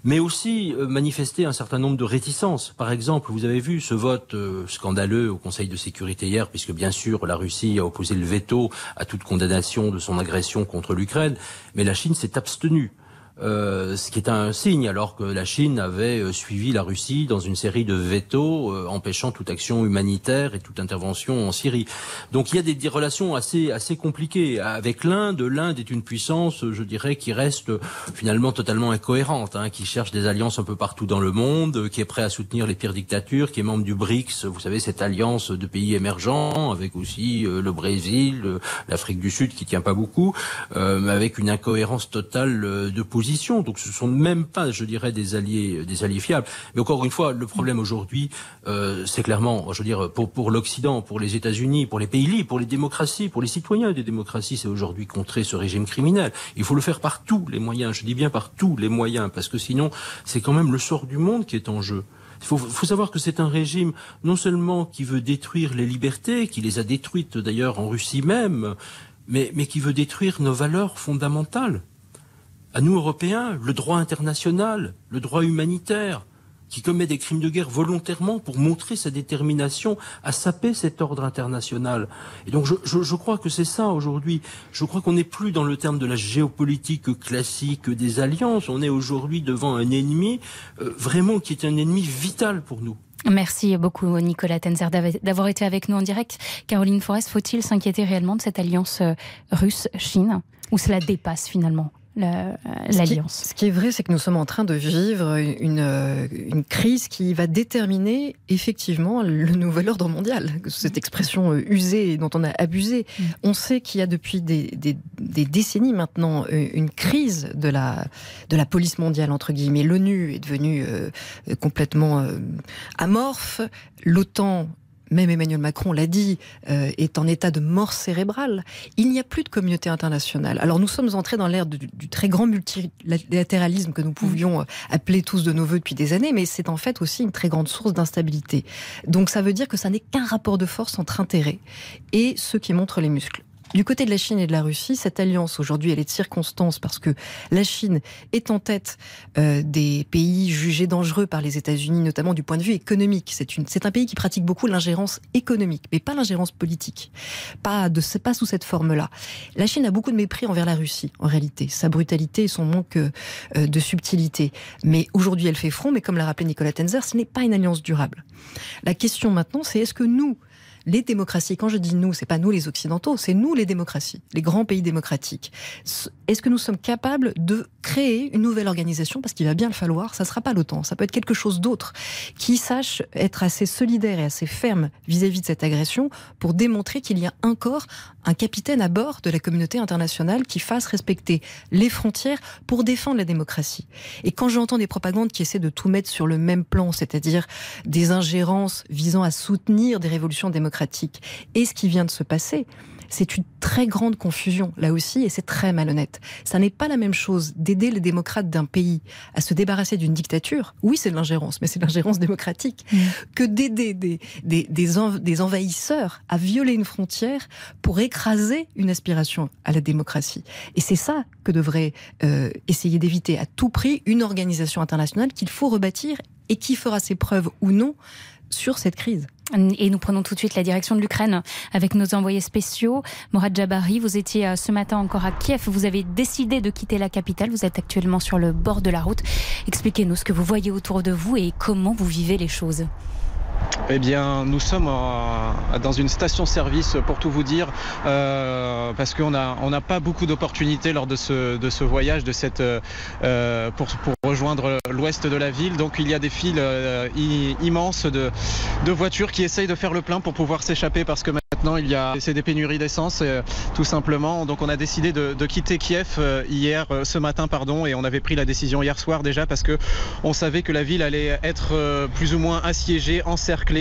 mais aussi manifester un certain nombre de réticences. Par exemple, vous avez vu ce vote scandaleux au Conseil de sécurité hier, puisque bien sûr, la Russie a opposé le veto à toute condamnation de son agression contre l'Ukraine, mais la Chine s'est abstenue. Euh, ce qui est un signe, alors que la Chine avait euh, suivi la Russie dans une série de veto euh, empêchant toute action humanitaire et toute intervention en Syrie. Donc il y a des, des relations assez assez compliquées avec l'Inde. L'Inde est une puissance, je dirais, qui reste finalement totalement incohérente, hein, qui cherche des alliances un peu partout dans le monde, qui est prêt à soutenir les pires dictatures, qui est membre du BRICS, vous savez cette alliance de pays émergents, avec aussi le Brésil, l'Afrique du Sud qui tient pas beaucoup, avec une incohérence totale de position donc ce sont même pas, je dirais, des alliés, des alliés fiables. Mais encore une fois, le problème aujourd'hui, euh, c'est clairement, je veux dire, pour, pour l'Occident, pour les États-Unis, pour les pays libres, pour les démocraties, pour les citoyens des démocraties, c'est aujourd'hui contrer ce régime criminel. Il faut le faire par tous les moyens. Je dis bien par tous les moyens, parce que sinon, c'est quand même le sort du monde qui est en jeu. Il faut, faut, savoir que c'est un régime non seulement qui veut détruire les libertés, qui les a détruites d'ailleurs en Russie même, mais, mais qui veut détruire nos valeurs fondamentales. À nous, Européens, le droit international, le droit humanitaire, qui commet des crimes de guerre volontairement pour montrer sa détermination à saper cet ordre international. Et donc je, je, je crois que c'est ça aujourd'hui. Je crois qu'on n'est plus dans le terme de la géopolitique classique des alliances. On est aujourd'hui devant un ennemi euh, vraiment qui est un ennemi vital pour nous.
Merci beaucoup Nicolas Tenzer d'avoir été avec nous en direct. Caroline Forest, faut-il s'inquiéter réellement de cette alliance euh, russe-Chine ou cela dépasse finalement? L'alliance.
Ce, qui est vrai, c'est que nous sommes en train de vivre une, euh, une, crise qui va déterminer effectivement le nouvel ordre mondial. Cette expression euh, usée dont on a abusé. Mm. On sait qu'il y a depuis des, des, des, décennies maintenant euh, une crise de la, de la police mondiale, entre guillemets. L'ONU est devenue complètement amorphe. L'OTAN même Emmanuel Macron l'a dit, euh, est en état de mort cérébrale. Il n'y a plus de communauté internationale. Alors nous sommes entrés dans l'ère du, très grand multilatéralisme que nous pouvions euh, appeler tous de nos voeux depuis des années, mais c'est en fait aussi une très grande source d'instabilité. Donc ça veut dire que ça n'est qu'un rapport de force entre intérêts et ceux qui montrent les muscles. Du côté de la Chine et de la Russie, cette alliance aujourd'hui, elle est de circonstance parce que la Chine est en tête euh, des pays jugés dangereux par les États-Unis, notamment du point de vue économique. C'est un pays qui pratique beaucoup l'ingérence économique, mais pas l'ingérence politique. Pas de, pas sous cette forme-là. La Chine a beaucoup de mépris envers la Russie, en réalité, sa brutalité et son manque euh, de subtilité. Mais aujourd'hui, elle fait front. Mais comme l'a rappelé Nicolas Tenzer, ce n'est pas une alliance durable. La question maintenant, c'est est-ce que nous, les démocraties, quand je dis nous, c'est pas nous les occidentaux, c'est nous les démocraties, les grands pays démocratiques. Est-ce que nous sommes capables de créer une nouvelle organisation? Parce qu'il va bien le falloir, ça sera pas l'OTAN, ça peut être quelque chose d'autre qui sache être assez solidaire et assez ferme vis-à-vis de cette agression pour démontrer qu'il y a encore un capitaine à bord de la communauté internationale qui fasse respecter les frontières pour défendre la démocratie. Et quand j'entends des propagandes qui essaient de tout mettre sur le même plan, c'est-à-dire des ingérences visant à soutenir des révolutions démocratiques et ce qui vient de se passer, c'est une très grande confusion, là aussi, et c'est très malhonnête. Ça n'est pas la même chose d'aider les démocrates d'un pays à se débarrasser d'une dictature. Oui, c'est de l'ingérence, mais c'est de l'ingérence démocratique. Mm. Que d'aider des, des, des, envahisseurs à violer une frontière pour écraser une aspiration à la démocratie. Et c'est ça que devrait euh, essayer d'éviter à tout prix une organisation internationale qu'il faut rebâtir et qui fera ses preuves ou non sur cette crise.
Et nous prenons tout de suite la direction de l'Ukraine avec nos envoyés spéciaux. Morad Jabari, vous étiez euh, ce matin encore à Kiev. Vous avez décidé de quitter la capitale. Vous êtes actuellement sur le bord de la route. Expliquez-nous ce que vous voyez autour de vous et comment vous vivez les choses.
Eh bien, nous sommes dans une station-service, pour tout vous dire, euh, parce qu'on n'a on pas beaucoup d'opportunités lors de ce, de ce voyage, de cette, euh, pour, pour, rejoindre l'ouest de la ville. Donc, il y a des files euh, immenses de, de, voitures qui essayent de faire le plein pour pouvoir s'échapper, parce que maintenant, il y a c'est des pénuries d'essence, tout simplement. Donc, on a décidé de, de quitter Kiev hier, ce matin, pardon, et on avait pris la décision hier soir déjà, parce que on savait que la ville allait être plus ou moins assiégée,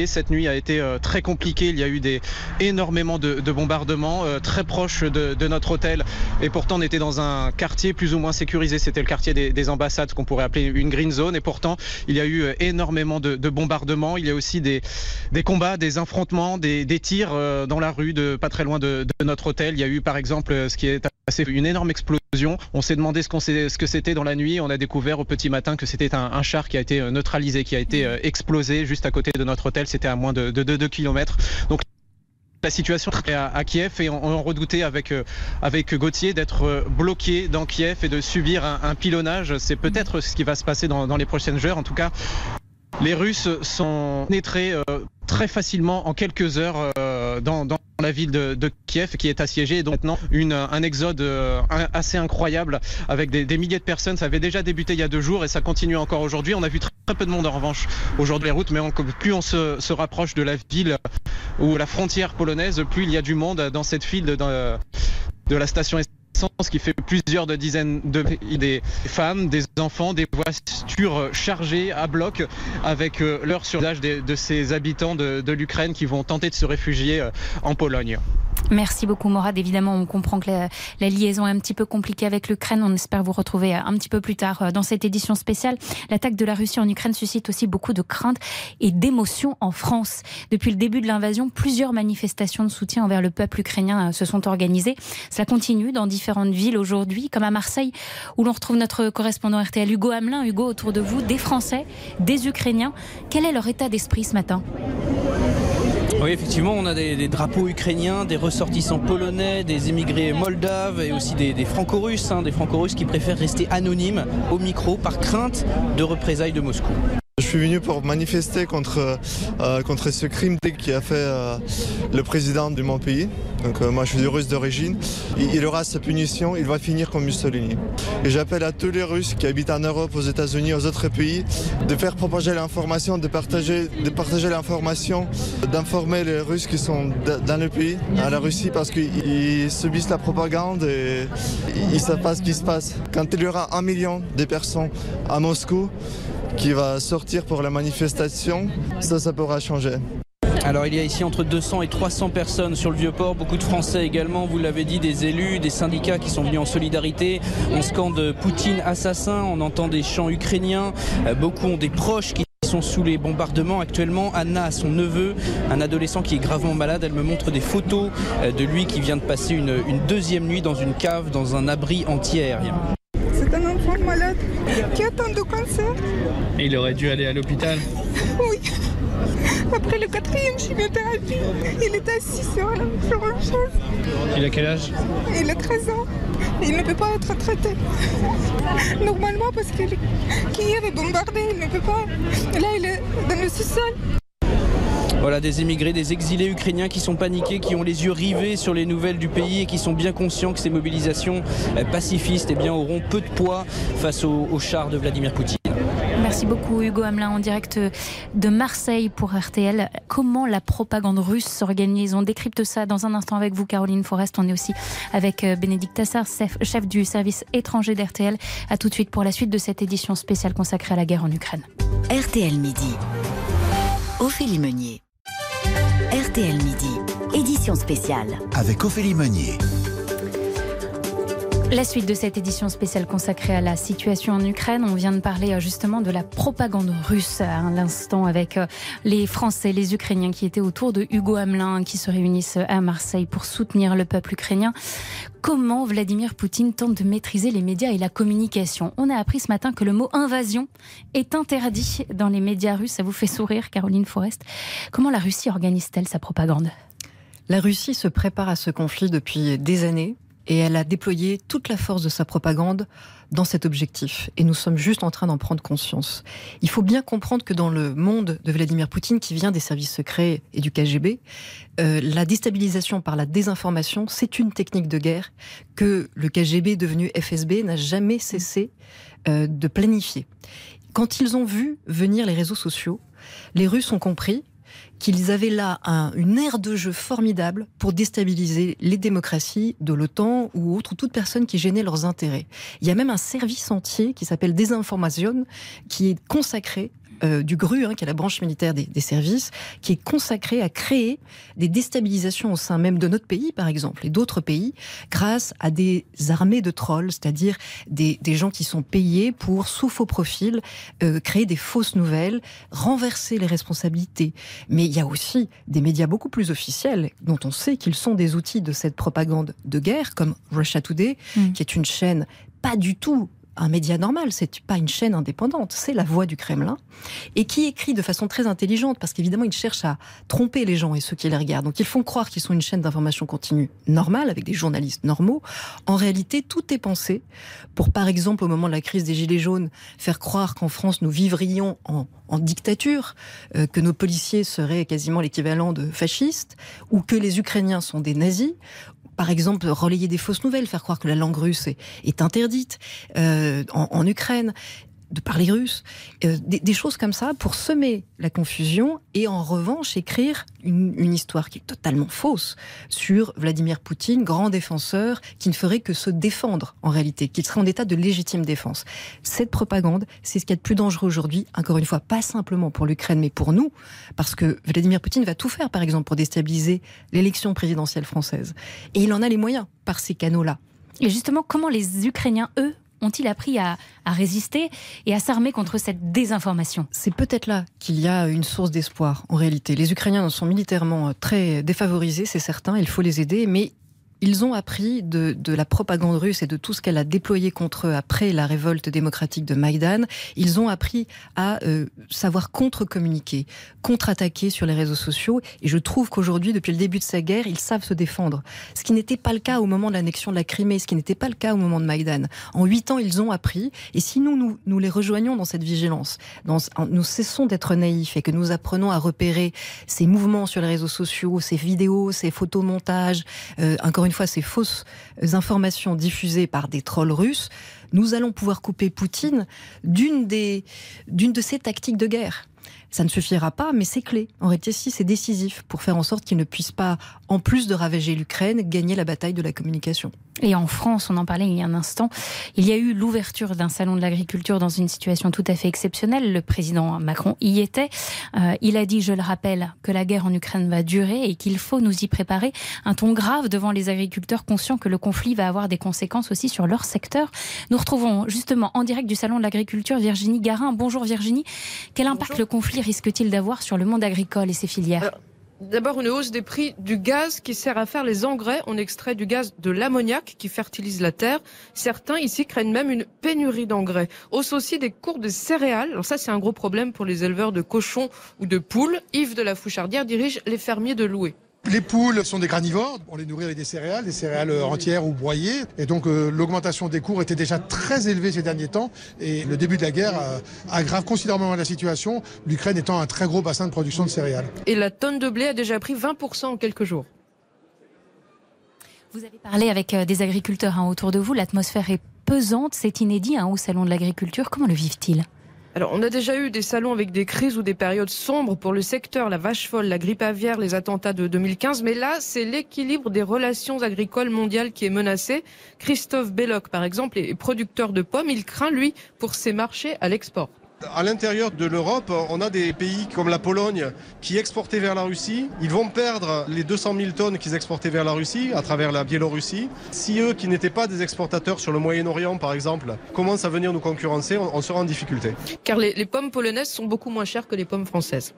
cette nuit a été euh, très compliquée. Il y a eu des, énormément de, bombardements euh, très proches de, notre hôtel. Et pourtant, on était dans un quartier plus ou moins sécurisé. C'était le quartier des, ambassades, qu'on pourrait appeler une green zone. Et pourtant, il y a eu euh, énormément de, bombardements. Il y a aussi des, combats, des affrontements, des, tirs dans la rue, de, pas très loin de, notre hôtel. Il y a eu, par exemple, ce qui est assez une énorme explosion. On s'est demandé ce, que c'était dans la nuit. On a découvert au petit matin que c'était un, char qui a été neutralisé, qui a été explosé juste à côté de notre hôtel c'était à moins de, 2 km. Donc la situation à, à Kiev et on, redoutait avec, euh, avec Gauthier d'être euh, bloqué dans Kiev et de subir un, pilonnage. C'est peut-être ce qui va se passer dans, les prochaines heures. En tout cas, les Russes sont pénétrés euh, très facilement en quelques heures dans, la ville de, Kiev qui est assiégée. Donc maintenant, une, un exode assez incroyable avec des, milliers de personnes. Ça avait déjà débuté il y a deux jours et ça continue encore aujourd'hui. On a vu très, peu de monde en revanche aujourd'hui les routes, mais plus on se, se, rapproche de la ville ou la frontière polonaise, plus il y a du monde dans cette file de, de la station qui fait plusieurs de dizaines de femmes, des enfants, des voitures chargées à bloc avec euh, l'heure sur l'âge de, ces habitants de, l'Ukraine qui vont tenter de se réfugier euh, en Pologne.
Merci beaucoup Morad. Évidemment, on comprend que la, liaison est un petit peu compliquée avec l'Ukraine. On espère vous retrouver un petit peu plus tard dans cette édition spéciale. L'attaque de la Russie en Ukraine suscite aussi beaucoup de craintes et d'émotions en France. Depuis le début de l'invasion, plusieurs manifestations de soutien envers le peuple ukrainien se sont organisées. Cela continue dans différentes villes aujourd'hui, comme à Marseille, où l'on retrouve notre correspondant RTL Hugo Hamelin. Hugo, autour de vous, des Français, des Ukrainiens. Quel est leur état d'esprit ce matin?
Oui, effectivement, on a des, drapeaux ukrainiens, des ressortissants polonais, des émigrés moldaves et aussi des, franco-russes, hein, des franco-russes qui préfèrent rester anonymes au micro par crainte de représailles de Moscou.
Suis venu pour manifester contre, euh, contre ce crime qui a fait euh, le président de mon pays. Donc euh, moi je suis russe d'origine. Il, aura sa punition, il va finir comme Mussolini. Et j'appelle à tous les Russes qui habitent en Europe, aux États-Unis, aux autres pays, de faire propager l'information, de partager, de partager l'information, d'informer les Russes qui sont dans le pays, à la Russie, parce qu'ils subissent la propagande et ils ne savent pas ce qui se passe. Quand il y aura un million de personnes à Moscou, qui va sortir pour la manifestation, ça, ça pourra changer.
Alors il y a ici entre 200 et 300 personnes sur le Vieux-Port, beaucoup de Français également, vous l'avez dit, des élus, des syndicats qui sont venus en solidarité. On scande Poutine assassin, on entend des chants ukrainiens, euh, beaucoup ont des proches qui sont sous les bombardements actuellement. Anna son neveu, un adolescent qui est gravement malade. Elle me montre des photos euh, de lui qui vient de passer une, deuxième nuit dans une cave, dans un abri anti-aérien
malade qui attend de cancer.
Et il aurait dû aller à l'hôpital
Oui. Après le quatrième chimiothérapie, il est assis sur, sur la chaise.
Il a quel âge?
Il a 13 ans. Il ne peut pas être traité. Normalement, parce qu'il est bombardé, il ne peut pas. Là, il est dans le sous-sol.
Voilà, des émigrés, des exilés ukrainiens qui sont paniqués, qui ont les yeux rivés sur les nouvelles du pays et qui sont bien conscients que ces mobilisations euh, pacifistes eh bien, auront peu de poids face au, char de Vladimir Poutine.
Merci beaucoup Hugo Hamelin en direct de Marseille pour RTL. Comment la propagande russe s'organise? On décrypte ça dans un instant avec vous Caroline Forest. On est aussi avec euh, Bénédicte Tassar, chef du service étranger d'RTL. A tout de suite pour la suite de cette édition spéciale consacrée à la guerre en Ukraine.
RTL Midi. Ophélie Meunier. RTL Midi, édition spéciale.
Avec Ophélie Meunier.
La suite de cette édition spéciale consacrée à la situation en Ukraine, on vient de parler euh, justement de la propagande russe à l'instant avec euh, les Français, les Ukrainiens qui étaient autour de Hugo Hamelin qui se réunissent à Marseille pour soutenir le peuple ukrainien. Comment Vladimir Poutine tente de maîtriser les médias et la communication? On a appris ce matin que le mot invasion est interdit dans les médias russes. Ça vous fait sourire, Caroline Forest. Comment la Russie organise-t-elle sa propagande?
La Russie se prépare à ce conflit depuis des années et elle a déployé toute la force de sa propagande dans cet objectif. Et nous sommes juste en train d'en prendre conscience. Il faut bien comprendre que dans le monde de Vladimir Poutine, qui vient des services secrets et du KGB, euh, la déstabilisation par la désinformation, c'est une technique de guerre que le KGB devenu FSB n'a jamais cessé euh, de planifier. Quand ils ont vu venir les réseaux sociaux, les Russes ont compris qu'ils avaient là une aire de jeu formidable pour déstabiliser les démocraties de l'OTAN ou autres, toute personne qui gênait leurs intérêts. Il y a même un service entier qui s'appelle Désinformation, qui est consacré euh, du GRU, hein, qui est la branche militaire des, services, qui est consacrée à créer des déstabilisations au sein même de notre pays, par exemple, et d'autres pays, grâce à des armées de trolls, c'est-à-dire des, gens qui sont payés pour, sous faux profil, euh, créer des fausses nouvelles, renverser les responsabilités. Mais il y a aussi des médias beaucoup plus officiels, dont on sait qu'ils sont des outils de cette propagande de guerre, comme Russia Today, mm. qui est une chaîne pas du tout un média normal, c'est pas une chaîne indépendante, c'est la voix du Kremlin, et qui écrit de façon très intelligente, parce qu'évidemment, ils cherchent à tromper les gens et ceux qui les regardent. Donc, ils font croire qu'ils sont une chaîne d'information continue normale, avec des journalistes normaux. En réalité, tout est pensé pour, par exemple, au moment de la crise des Gilets jaunes, faire croire qu'en France, nous vivrions en, dictature, euh, que nos policiers seraient quasiment l'équivalent de fascistes, ou que les Ukrainiens sont des nazis, par exemple, relayer des fausses nouvelles, faire croire que la langue russe est, interdite euh, en, Ukraine. De parler russe, euh, des, choses comme ça pour semer la confusion et en revanche écrire une, histoire qui est totalement fausse sur Vladimir Poutine, grand défenseur qui ne ferait que se défendre en réalité, qu'il serait en état de légitime défense. Cette propagande, c'est ce qui est de plus dangereux aujourd'hui, encore une fois, pas simplement pour l'Ukraine, mais pour nous, parce que Vladimir Poutine va tout faire, par exemple, pour déstabiliser l'élection présidentielle française. Et il en a les moyens par ces canaux-là.
Et justement, comment les Ukrainiens, eux, ont-ils appris à, résister et à s'armer contre cette désinformation
C'est peut-être là qu'il y a une source d'espoir en réalité. Les Ukrainiens sont militairement très défavorisés, c'est certain, il faut les aider, mais ils ont appris de, la propagande russe et de tout ce qu'elle a déployé contre eux après la révolte démocratique de Maïdan. Ils ont appris à euh, savoir contre-communiquer, contre-attaquer sur les réseaux sociaux. Et je trouve qu'aujourd'hui, depuis le début de sa guerre, ils savent se défendre. Ce qui n'était pas le cas au moment de l'annexion de la Crimée, ce qui n'était pas le cas au moment de Maïdan. En huit ans, ils ont appris. Et si nous, nous, nous les rejoignons dans cette vigilance, dans, nous cessons d'être naïfs et que nous apprenons à repérer ces mouvements sur les réseaux sociaux, ces vidéos, ces photomontages, euh, une fois ces fausses informations diffusées par des trolls russes, nous allons pouvoir couper Poutine d'une de ses tactiques de guerre. Ça ne suffira pas, mais c'est clé. En réalité, c'est décisif pour faire en sorte qu'il ne puisse pas, en plus de ravager l'Ukraine, gagner la bataille de la communication.
Et en France, on en parlait il y a un instant, il y a eu l'ouverture d'un salon de l'agriculture dans une situation tout à fait exceptionnelle. Le président Macron y était. Euh, il a dit, je le rappelle, que la guerre en Ukraine va durer et qu'il faut nous y préparer. Un ton grave devant les agriculteurs conscients que le conflit va avoir des conséquences aussi sur leur secteur. Nous retrouvons justement en direct du salon de l'agriculture Virginie Garin. Bonjour Virginie. Quel impact le conflit risque-t-il d'avoir sur le monde agricole et ses filières?
D'abord, une hausse des prix du gaz qui sert à faire les engrais. On extrait du gaz de l'ammoniac qui fertilise la terre. Certains ici craignent même une pénurie d'engrais. Hausse aussi des cours de céréales. Alors ça, c'est un gros problème pour les éleveurs de cochons ou de poules. Yves de la Fouchardière dirige les fermiers de Loué.
Les poules sont des granivores, on les nourrit avec des céréales, des céréales entières ou broyées. Et donc euh, l'augmentation des cours était déjà très élevée ces derniers temps. Et le début de la guerre euh, aggrave considérablement la situation, l'Ukraine étant un très gros bassin de production de céréales.
Et la tonne de blé a déjà pris 20% en quelques jours.
Vous avez parlé avec euh, des agriculteurs hein, autour de vous, l'atmosphère est pesante, c'est inédit hein, au Salon de l'agriculture. Comment le vivent-ils?
Alors, on a déjà eu des salons avec des crises ou des périodes sombres pour le secteur, la vache folle, la grippe aviaire, les attentats de 2015. Mais là, c'est l'équilibre des relations agricoles mondiales qui est menacé. Christophe Belloc, par exemple, est producteur de pommes. Il craint, lui, pour ses marchés à l'export.
À l'intérieur de l'Europe, on a des pays comme la Pologne qui exportaient vers la Russie. Ils vont perdre les 200 000 tonnes qu'ils exportaient vers la Russie à travers la Biélorussie. Si eux, qui n'étaient pas des exportateurs sur le Moyen-Orient, par exemple, commencent à venir nous concurrencer, on, sera en difficulté.
Car les pommes polonaises sont beaucoup moins chères que les pommes françaises.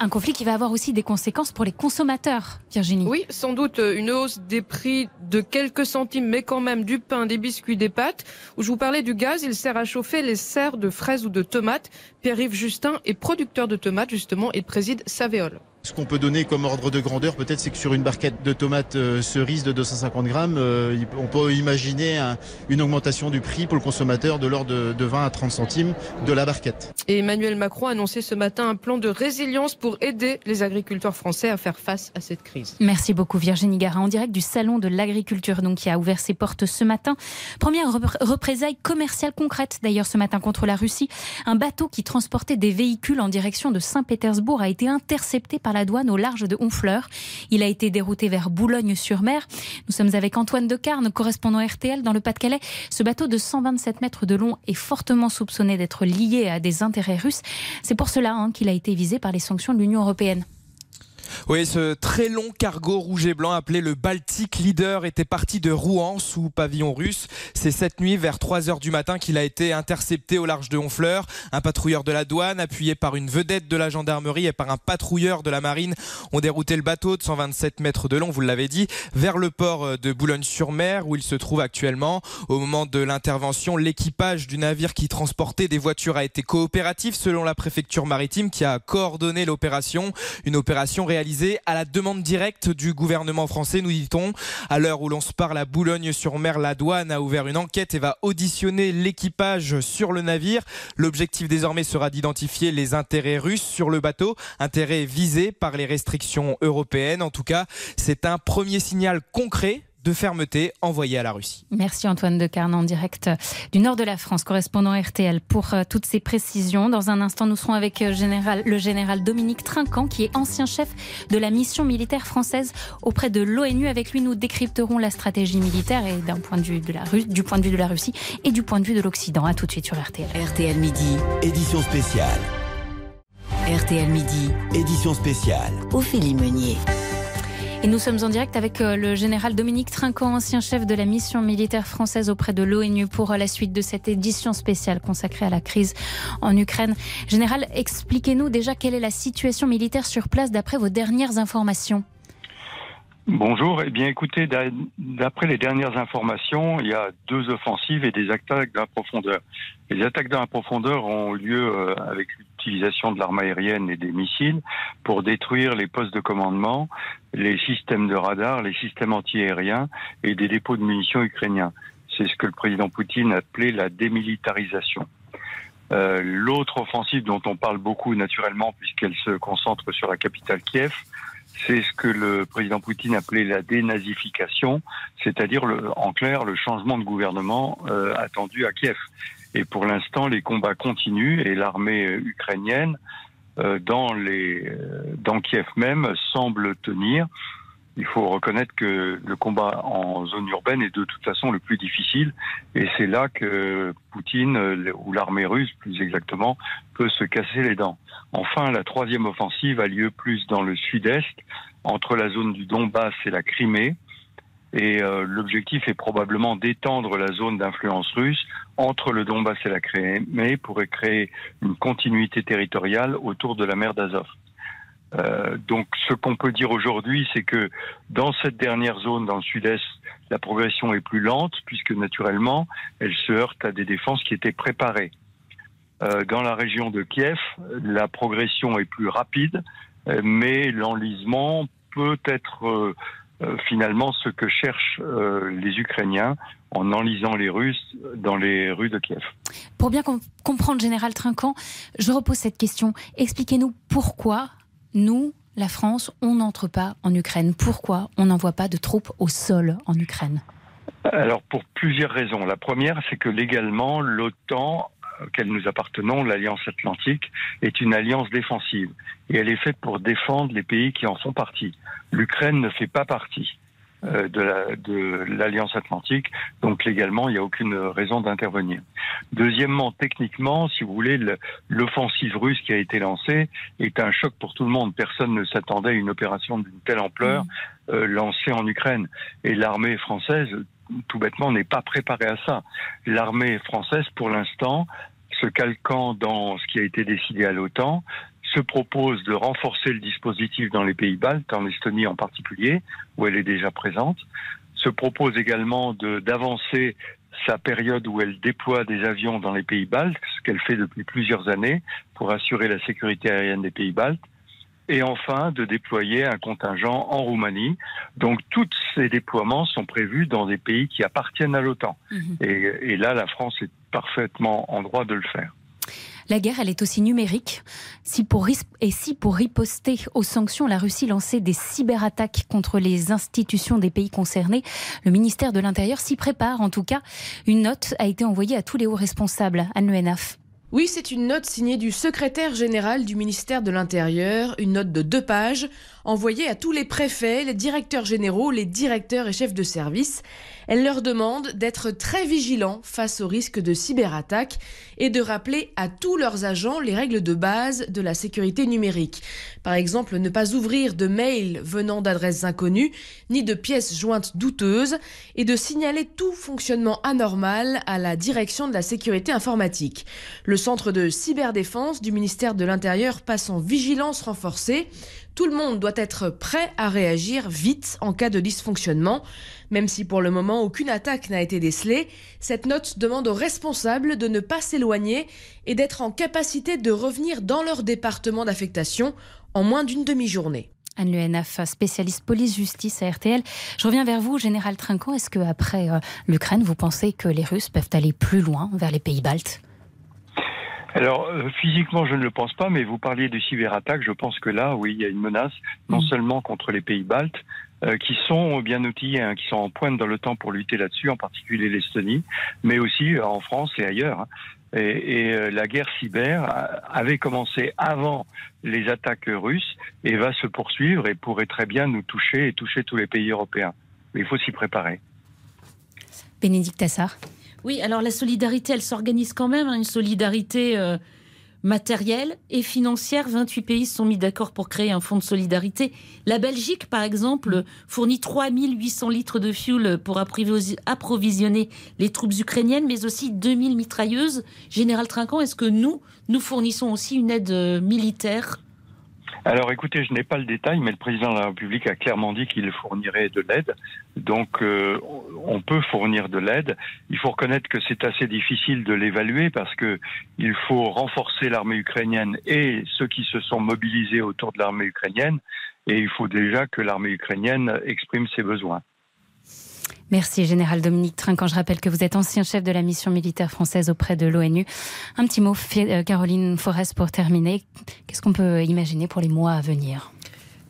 Un conflit qui va avoir aussi des conséquences pour les consommateurs, Virginie.
Oui, sans doute euh, une hausse des prix de quelques centimes, mais quand même du pain, des biscuits, des pâtes. Où je vous parlais du gaz, il sert à chauffer les serres de fraises ou de tomates. Pierre-Yves Justin est producteur de tomates, justement, et préside Savéol.
Ce qu'on peut donner comme ordre de grandeur, peut-être, c'est que sur une barquette de tomates euh, cerises de 250 grammes, euh, on peut imaginer une augmentation du prix pour le consommateur de l'ordre de, 20 à 30 centimes de la barquette.
Et Emmanuel Macron a annoncé ce matin un plan de résilience pour aider les agriculteurs français à faire face à cette crise.
Merci beaucoup Virginie Gara, en direct du Salon de l'agriculture donc, qui a ouvert ses portes ce matin. Première représaille commerciale concrète d'ailleurs ce matin contre la Russie. Un bateau qui transportait des véhicules en direction de Saint-Pétersbourg a été intercepté par la douane au large de Honfleur. Il a été dérouté vers Boulogne-sur-Mer. Nous sommes avec Antoine Decarne, correspondant RTL dans le Pas-de-Calais. Ce bateau de 127 mètres de long est fortement soupçonné d'être lié à des intérêts russes. C'est pour cela hein, qu'il a été visé par les sanctions de l'Union européenne.
Oui, ce très long cargo rouge et blanc appelé le Baltic Leader était parti de Rouen sous pavillon russe. C'est cette nuit vers 3 heures du matin qu'il a été intercepté au large de Honfleur. Un patrouilleur de la douane appuyé par une vedette de la gendarmerie et par un patrouilleur de la marine ont dérouté le bateau de 127 mètres de long, vous l'avez dit, vers le port de Boulogne-sur-Mer où il se trouve actuellement. Au moment de l'intervention, l'équipage du navire qui transportait des voitures a été coopératif selon la préfecture maritime qui a coordonné l'opération. Une opération réalisée réalisé à la demande directe du gouvernement français, nous dit-on. À l'heure où l'on se parle à Boulogne-sur-Mer, la douane a ouvert une enquête et va auditionner l'équipage sur le navire. L'objectif désormais sera d'identifier les intérêts russes sur le bateau, intérêts visés par les restrictions européennes. En tout cas, c'est un premier signal concret de fermeté envoyée à la Russie.
Merci Antoine Decarne en direct du nord de la France, correspondant RTL, pour euh, toutes ces précisions. Dans un instant, nous serons avec euh, le général Dominique Trinquant, qui est ancien chef de la mission militaire française auprès de l'ONU. Avec lui, nous décrypterons la stratégie militaire et d'un point de vue de la du point de vue de la Russie et du point de vue de l'Occident. À tout de suite sur RTL.
RTL Midi, édition spéciale. RTL Midi, édition spéciale. Ophélie Meunier.
Et nous sommes en direct avec euh, le général Dominique Trinquant, ancien chef de la mission militaire française auprès de l'ONU pour euh, la suite de cette édition spéciale consacrée à la crise en Ukraine. Général, expliquez-nous déjà quelle est la situation militaire sur place d'après vos dernières informations.
Bonjour. Eh bien, écoutez, d'après les dernières informations, il y a deux offensives et des attaques d'un profondeur. Les attaques d'un profondeur ont lieu euh, avec l'utilisation de l'arme aérienne et des missiles pour détruire les postes de commandement, les systèmes de radar, les systèmes antiaériens et des dépôts de munitions ukrainiens. C'est ce que le président Poutine a appelé la démilitarisation. Euh, L'autre offensive dont on parle beaucoup naturellement puisqu'elle se concentre sur la capitale Kiev, c'est ce que le président Poutine appelait la dénazification, c'est-à-dire en clair le changement de gouvernement euh, attendu à Kiev. Et pour l'instant, les combats continuent et l'armée ukrainienne euh, dans, les, euh, dans Kiev même semble tenir. Il faut reconnaître que le combat en zone urbaine est de toute façon le plus difficile et c'est là que Poutine, ou l'armée russe plus exactement, peut se casser les dents. Enfin, la troisième offensive a lieu plus dans le sud-est, entre la zone du Donbass et la Crimée. Et euh, l'objectif est probablement d'étendre la zone d'influence russe entre le Donbass et la Crimée pour créer une continuité territoriale autour de la mer d'Azov. Euh, donc ce qu'on peut dire aujourd'hui, c'est que dans cette dernière zone, dans le sud-est, la progression est plus lente, puisque naturellement, elle se heurte à des défenses qui étaient préparées. Euh, dans la région de Kiev, la progression est plus rapide, euh, mais l'enlisement peut être finalement ce que cherchent les Ukrainiens en enlisant les Russes dans les rues de Kiev.
Pour bien comprendre, Général Trinquant, je repose cette question. Expliquez-nous pourquoi nous, la France, on n'entre pas en Ukraine. Pourquoi on n'envoie pas de troupes au sol en Ukraine?
Alors pour plusieurs raisons. La première, c'est que légalement, l'OTAN auquel nous appartenons, l'Alliance Atlantique, est une alliance défensive. Et elle est faite pour défendre les pays qui en font partie. L'Ukraine ne fait pas partie de l'Alliance Atlantique, donc légalement, il n'y a aucune raison d'intervenir. Deuxièmement, techniquement, si vous voulez, l'offensive russe qui a été lancée est un choc pour tout le monde. Personne ne s'attendait à une opération d'une telle ampleur mmh. euh, lancée en Ukraine. Et l'armée française, tout bêtement, n'est pas préparée à ça. L'armée française, pour l'instant, se calquant dans ce qui a été décidé à l'OTAN, se propose de renforcer le dispositif dans les pays baltes, en Estonie en particulier, où elle est déjà présente, se propose également d'avancer sa période où elle déploie des avions dans les pays baltes, ce qu'elle fait depuis plusieurs années pour assurer la sécurité aérienne des pays baltes, et enfin de déployer un contingent en Roumanie. Donc tous ces déploiements sont prévus dans des pays qui appartiennent à l'OTAN. Et, et là, la France est parfaitement en droit de le faire.
La guerre, elle est aussi numérique. Si pour, et si pour riposter aux sanctions, la Russie lançait des cyberattaques contre les institutions des pays concernés, le ministère de l'Intérieur s'y prépare. En tout cas, une note a été envoyée à tous les hauts responsables. Anne Le
oui, c'est une note signée du secrétaire général du ministère de l'Intérieur, une note de deux pages, envoyée à tous les préfets, les directeurs généraux, les directeurs et chefs de service. Elle leur demande d'être très vigilants face au risque de cyberattaque et de rappeler à tous leurs agents les règles de base de la sécurité numérique. Par exemple, ne pas ouvrir de mails venant d'adresses inconnues, ni de pièces jointes douteuses, et de signaler tout fonctionnement anormal à la direction de la sécurité informatique. Le centre de cyberdéfense du ministère de l'Intérieur passe en vigilance renforcée. Tout le monde doit être prêt à réagir vite en cas de dysfonctionnement. Même si pour le moment aucune attaque n'a été décelée, cette note demande aux responsables de ne pas s'éloigner et d'être en capacité de revenir dans leur département d'affectation en moins d'une demi-journée.
Anne Le spécialiste police-justice à RTL. Je reviens vers vous, Général Trinquant. Est-ce qu'après euh, l'Ukraine, vous pensez que les Russes peuvent aller plus loin vers les pays baltes?
Alors, euh, physiquement, je ne le pense pas, mais vous parliez de cyberattaque. Je pense que là, oui, il y a une menace, non mm. seulement contre les pays baltes, euh, qui sont bien outillés, hein, qui sont en pointe dans le temps pour lutter là-dessus, en particulier l'Estonie, mais aussi euh, en France et ailleurs. Hein. Et, et la guerre cyber avait commencé avant les attaques russes et va se poursuivre et pourrait très bien nous toucher et toucher tous les pays européens. Mais il faut s'y préparer.
Bénédicte Assar.
Oui, alors la solidarité, elle s'organise quand même, hein, une solidarité euh, matérielle et financière. 28 pays se sont mis d'accord pour créer un fonds de solidarité. La Belgique, par exemple, fournit 3800 litres de fuel pour approvisionner les troupes ukrainiennes, mais aussi 2000 mitrailleuses. Général Trinquant, est-ce que nous, nous fournissons aussi une aide euh, militaire?
Alors écoutez, je n'ai pas le détail, mais le président de la République a clairement dit qu'il fournirait de l'aide. Donc euh, on peut fournir de l'aide. Il faut reconnaître que c'est assez difficile de l'évaluer parce que il faut renforcer l'armée ukrainienne et ceux qui se sont mobilisés autour de l'armée ukrainienne. Et il faut déjà que l'armée ukrainienne exprime ses besoins.
Merci, Général Dominique Trinquant. Je rappelle que vous êtes ancien chef de la mission militaire française auprès de l'ONU. Un petit mot, euh, Caroline Forest, pour terminer. Qu'est-ce qu'on peut imaginer pour les mois à venir?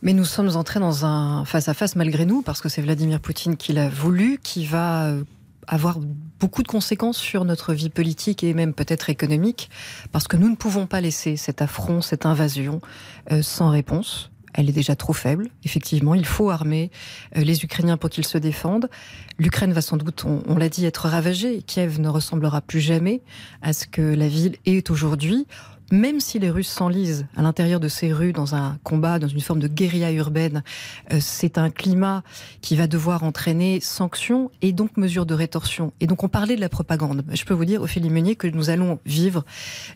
Mais nous sommes entrés dans un face-à-face malgré nous, parce que c'est Vladimir Poutine qui l'a voulu, qui va euh, avoir beaucoup de conséquences sur notre vie politique et même peut-être économique, parce que nous ne pouvons pas laisser cet affront, cette invasion euh, sans réponse elle est déjà trop faible. Effectivement, il faut armer euh, les Ukrainiens pour qu'ils se défendent. L'Ukraine va sans doute, on, l'a dit, être ravagée. Kiev ne ressemblera plus jamais à ce que la ville est aujourd'hui même si les Russes s'enlisent à l'intérieur de ces rues dans un combat, dans une forme de guérilla urbaine, euh, c'est un climat qui va devoir entraîner sanctions et donc mesures de rétorsion. Et donc on parlait de la propagande. Je peux vous dire, Ophélie Meunier, que nous allons vivre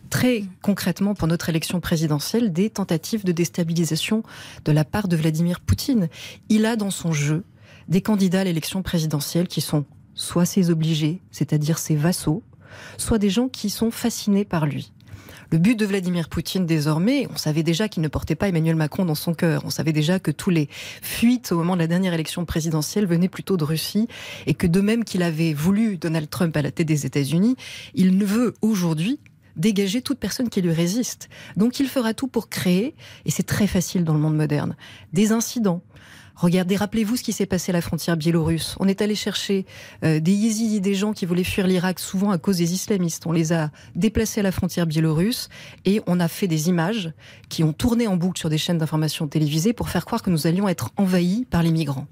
très concrètement pour notre élection présidentielle des tentatives de déstabilisation de la part de Vladimir Poutine. Il a dans son jeu des candidats à l'élection présidentielle qui sont soit ses obligés, c'est-à-dire ses vassaux, soit des gens qui sont fascinés par lui. Le but de Vladimir Poutine désormais, on savait déjà qu'il ne portait pas Emmanuel Macron dans son cœur. On savait déjà que tous les fuites au moment de la dernière élection présidentielle venaient plutôt de Russie et que de même qu'il avait voulu Donald Trump à la tête des États-Unis, il ne veut aujourd'hui dégager toute personne qui lui résiste. Donc il fera tout pour créer, et c'est très facile dans le monde moderne, des incidents, Regardez, rappelez-vous ce qui s'est passé à la frontière biélorusse. On est allé chercher euh, des yézidis, des gens qui voulaient fuir l'Irak, souvent à cause des islamistes. On les a déplacés à la frontière biélorusse et on a fait des images qui ont tourné en boucle sur des chaînes d'information télévisées pour faire croire que nous allions être envahis par les migrants.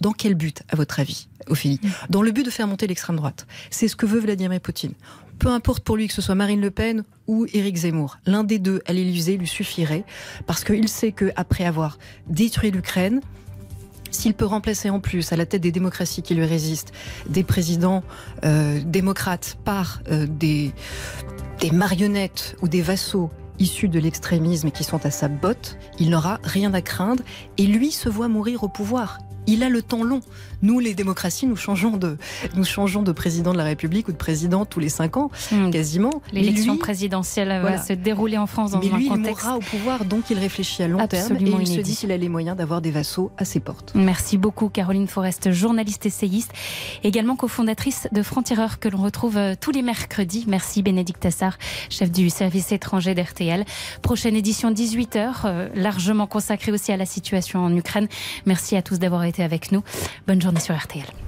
Dans quel but, à votre avis, Ophélie Dans le but de faire monter l'extrême droite. C'est ce que veut Vladimir Poutine. Peu importe pour lui que ce soit Marine Le Pen ou Éric Zemmour, l'un des deux à l'Élysée lui suffirait parce qu'il sait qu'après avoir détruit l'Ukraine, s'il peut remplacer en plus, à la tête des démocraties qui lui résistent, des présidents euh, démocrates par euh, des, des marionnettes ou des vassaux issus de l'extrémisme et qui sont à sa botte, il n'aura rien à craindre et lui se voit mourir au pouvoir il a le temps long. Nous, les démocraties, nous changeons de, nous changeons de président de la République ou de président tous les cinq ans, hmm. quasiment.
L'élection présidentielle va se dérouler en France dans
Mais lui,
un contexte.
Il mourra au pouvoir, donc il réfléchit à long terme et il se dit qu'il a les moyens d'avoir des vassaux à ses portes.
Merci beaucoup, Caroline Forest, journaliste essayiste, également cofondatrice de Franc-Tireur que l'on retrouve euh, tous les mercredis. Merci, Bénédicte Tassar, chef du service étranger d'RTL. Prochaine édition 18h, euh, largement consacrée aussi à la situation en Ukraine. Merci à tous d'avoir été avec nous. Bonne journée sur RTL.